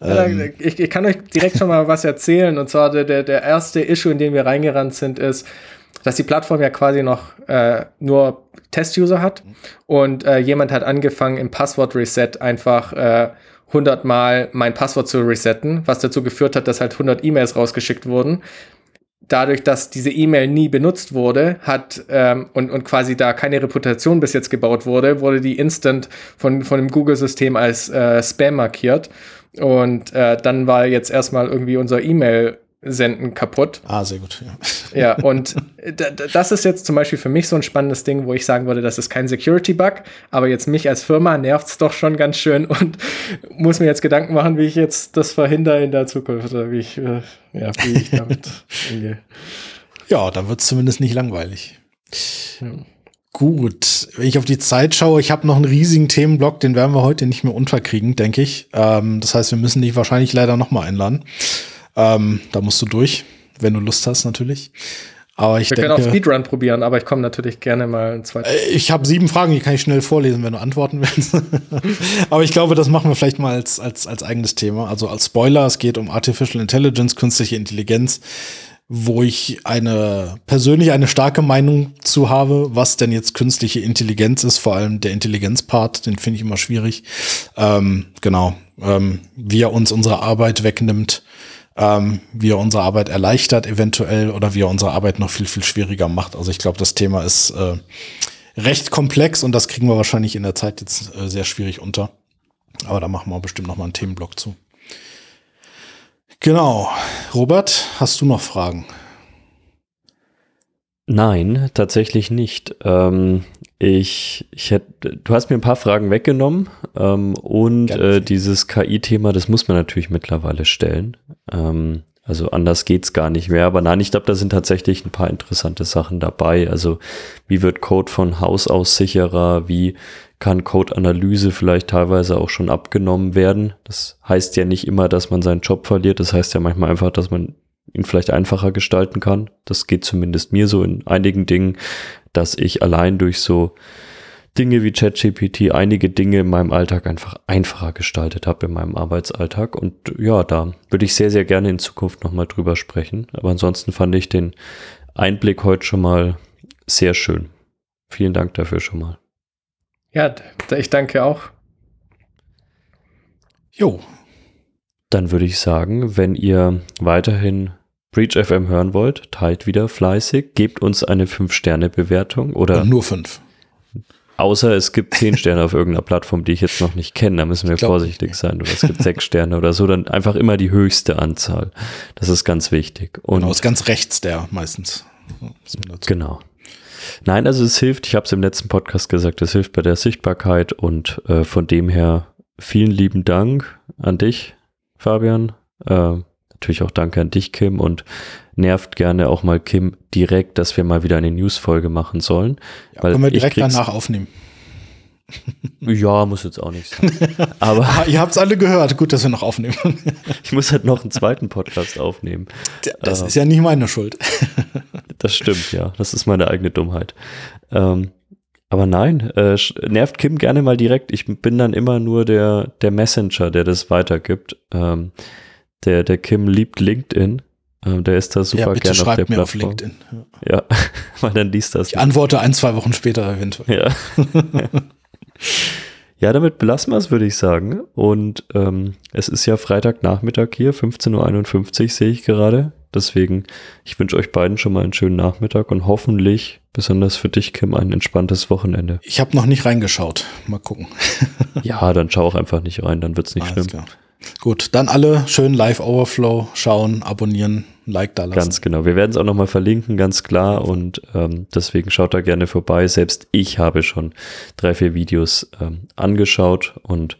Ähm. ich, ich, kann euch direkt schon mal was erzählen. Und zwar der, der erste Issue, in den wir reingerannt sind, ist, dass die Plattform ja quasi noch äh, nur Test-User hat und äh, jemand hat angefangen im Passwort-Reset einfach äh, 100 Mal mein Passwort zu resetten, was dazu geführt hat, dass halt 100 E-Mails rausgeschickt wurden. dadurch, dass diese E-Mail nie benutzt wurde, hat ähm, und, und quasi da keine Reputation bis jetzt gebaut wurde, wurde die instant von, von dem Google-System als äh, Spam markiert. Und äh, dann war jetzt erstmal irgendwie unser E-Mail Senden kaputt. Ah, sehr gut. Ja, ja und das ist jetzt zum Beispiel für mich so ein spannendes Ding, wo ich sagen würde, das ist kein Security-Bug, aber jetzt mich als Firma nervt es doch schon ganz schön und muss mir jetzt Gedanken machen, wie ich jetzt das verhindere in der Zukunft oder wie ich, äh, ja, wie ich damit umgehe. Ja, da wird es zumindest nicht langweilig. Ja. Gut, wenn ich auf die Zeit schaue, ich habe noch einen riesigen Themenblock, den werden wir heute nicht mehr unterkriegen, denke ich. Ähm, das heißt, wir müssen dich wahrscheinlich leider noch mal einladen. Ähm, da musst du durch, wenn du Lust hast, natürlich. Aber ich Wir denke, können auch Speedrun probieren, aber ich komme natürlich gerne mal ein zweites. Äh, ich habe sieben Fragen, die kann ich schnell vorlesen, wenn du antworten willst. aber ich glaube, das machen wir vielleicht mal als, als, als eigenes Thema. Also als Spoiler, es geht um Artificial Intelligence, künstliche Intelligenz, wo ich eine persönlich eine starke Meinung zu habe, was denn jetzt künstliche Intelligenz ist, vor allem der Intelligenzpart, den finde ich immer schwierig. Ähm, genau, ähm, wie er uns unsere Arbeit wegnimmt ähm, wie er unsere Arbeit erleichtert eventuell oder wie er unsere Arbeit noch viel, viel schwieriger macht. Also ich glaube, das Thema ist äh, recht komplex und das kriegen wir wahrscheinlich in der Zeit jetzt äh, sehr schwierig unter. Aber da machen wir bestimmt noch mal einen Themenblock zu. Genau. Robert, hast du noch Fragen? Nein, tatsächlich nicht. Ähm, ich, ich hätte, du hast mir ein paar Fragen weggenommen ähm, und äh, dieses KI-Thema, das muss man natürlich mittlerweile stellen. Ähm, also anders geht's gar nicht mehr. Aber nein, ich glaube, da sind tatsächlich ein paar interessante Sachen dabei. Also wie wird Code von Haus aus sicherer? Wie kann Code-Analyse vielleicht teilweise auch schon abgenommen werden? Das heißt ja nicht immer, dass man seinen Job verliert. Das heißt ja manchmal einfach, dass man ihn vielleicht einfacher gestalten kann. Das geht zumindest mir so in einigen Dingen, dass ich allein durch so Dinge wie ChatGPT einige Dinge in meinem Alltag einfach einfacher gestaltet habe in meinem Arbeitsalltag. Und ja, da würde ich sehr, sehr gerne in Zukunft nochmal drüber sprechen. Aber ansonsten fand ich den Einblick heute schon mal sehr schön. Vielen Dank dafür schon mal. Ja, ich danke auch. Jo. Dann würde ich sagen, wenn ihr weiterhin Breach FM hören wollt, teilt wieder fleißig, gebt uns eine 5-Sterne-Bewertung oder. Und nur 5. Außer es gibt 10 Sterne auf irgendeiner Plattform, die ich jetzt noch nicht kenne. Da müssen wir vorsichtig sein. Oder es gibt 6 Sterne oder so. Dann einfach immer die höchste Anzahl. Das ist ganz wichtig. Und genau, ist ganz rechts der meistens. Genau. Nein, also es hilft, ich habe es im letzten Podcast gesagt, es hilft bei der Sichtbarkeit und äh, von dem her vielen lieben Dank an dich, Fabian. Äh, Natürlich auch danke an dich, Kim, und nervt gerne auch mal Kim direkt, dass wir mal wieder eine News-Folge machen sollen. Ja, weil können wir direkt danach aufnehmen. Ja, muss jetzt auch nicht sein. Aber ah, ihr habt es alle gehört. Gut, dass wir noch aufnehmen. ich muss halt noch einen zweiten Podcast aufnehmen. Das äh, ist ja nicht meine Schuld. das stimmt, ja. Das ist meine eigene Dummheit. Ähm, aber nein, äh, nervt Kim gerne mal direkt. Ich bin dann immer nur der, der Messenger, der das weitergibt. Ähm, der, der Kim liebt LinkedIn. Ähm, der ist da super ja, bitte gerne auf der mir Plattform. Auf LinkedIn. Ja. ja, weil dann liest das. Ich antworte ein, zwei Wochen später eventuell. Ja. ja, damit belassen wir es, würde ich sagen. Und ähm, es ist ja Freitagnachmittag hier, 15.51 Uhr sehe ich gerade. Deswegen, ich wünsche euch beiden schon mal einen schönen Nachmittag und hoffentlich, besonders für dich, Kim, ein entspanntes Wochenende. Ich habe noch nicht reingeschaut. Mal gucken. ja, dann schau auch einfach nicht rein, dann wird es nicht Alles schlimm. Klar. Gut, dann alle schön Live Overflow schauen, abonnieren, Like da lassen. Ganz genau. Wir werden es auch nochmal verlinken, ganz klar. Und ähm, deswegen schaut da gerne vorbei. Selbst ich habe schon drei, vier Videos ähm, angeschaut und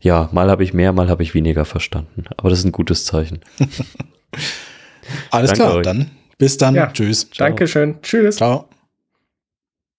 ja, mal habe ich mehr, mal habe ich weniger verstanden. Aber das ist ein gutes Zeichen. Alles Danke klar, euch. dann bis dann. Ja, Tschüss. Dankeschön. Tschüss. Ciao.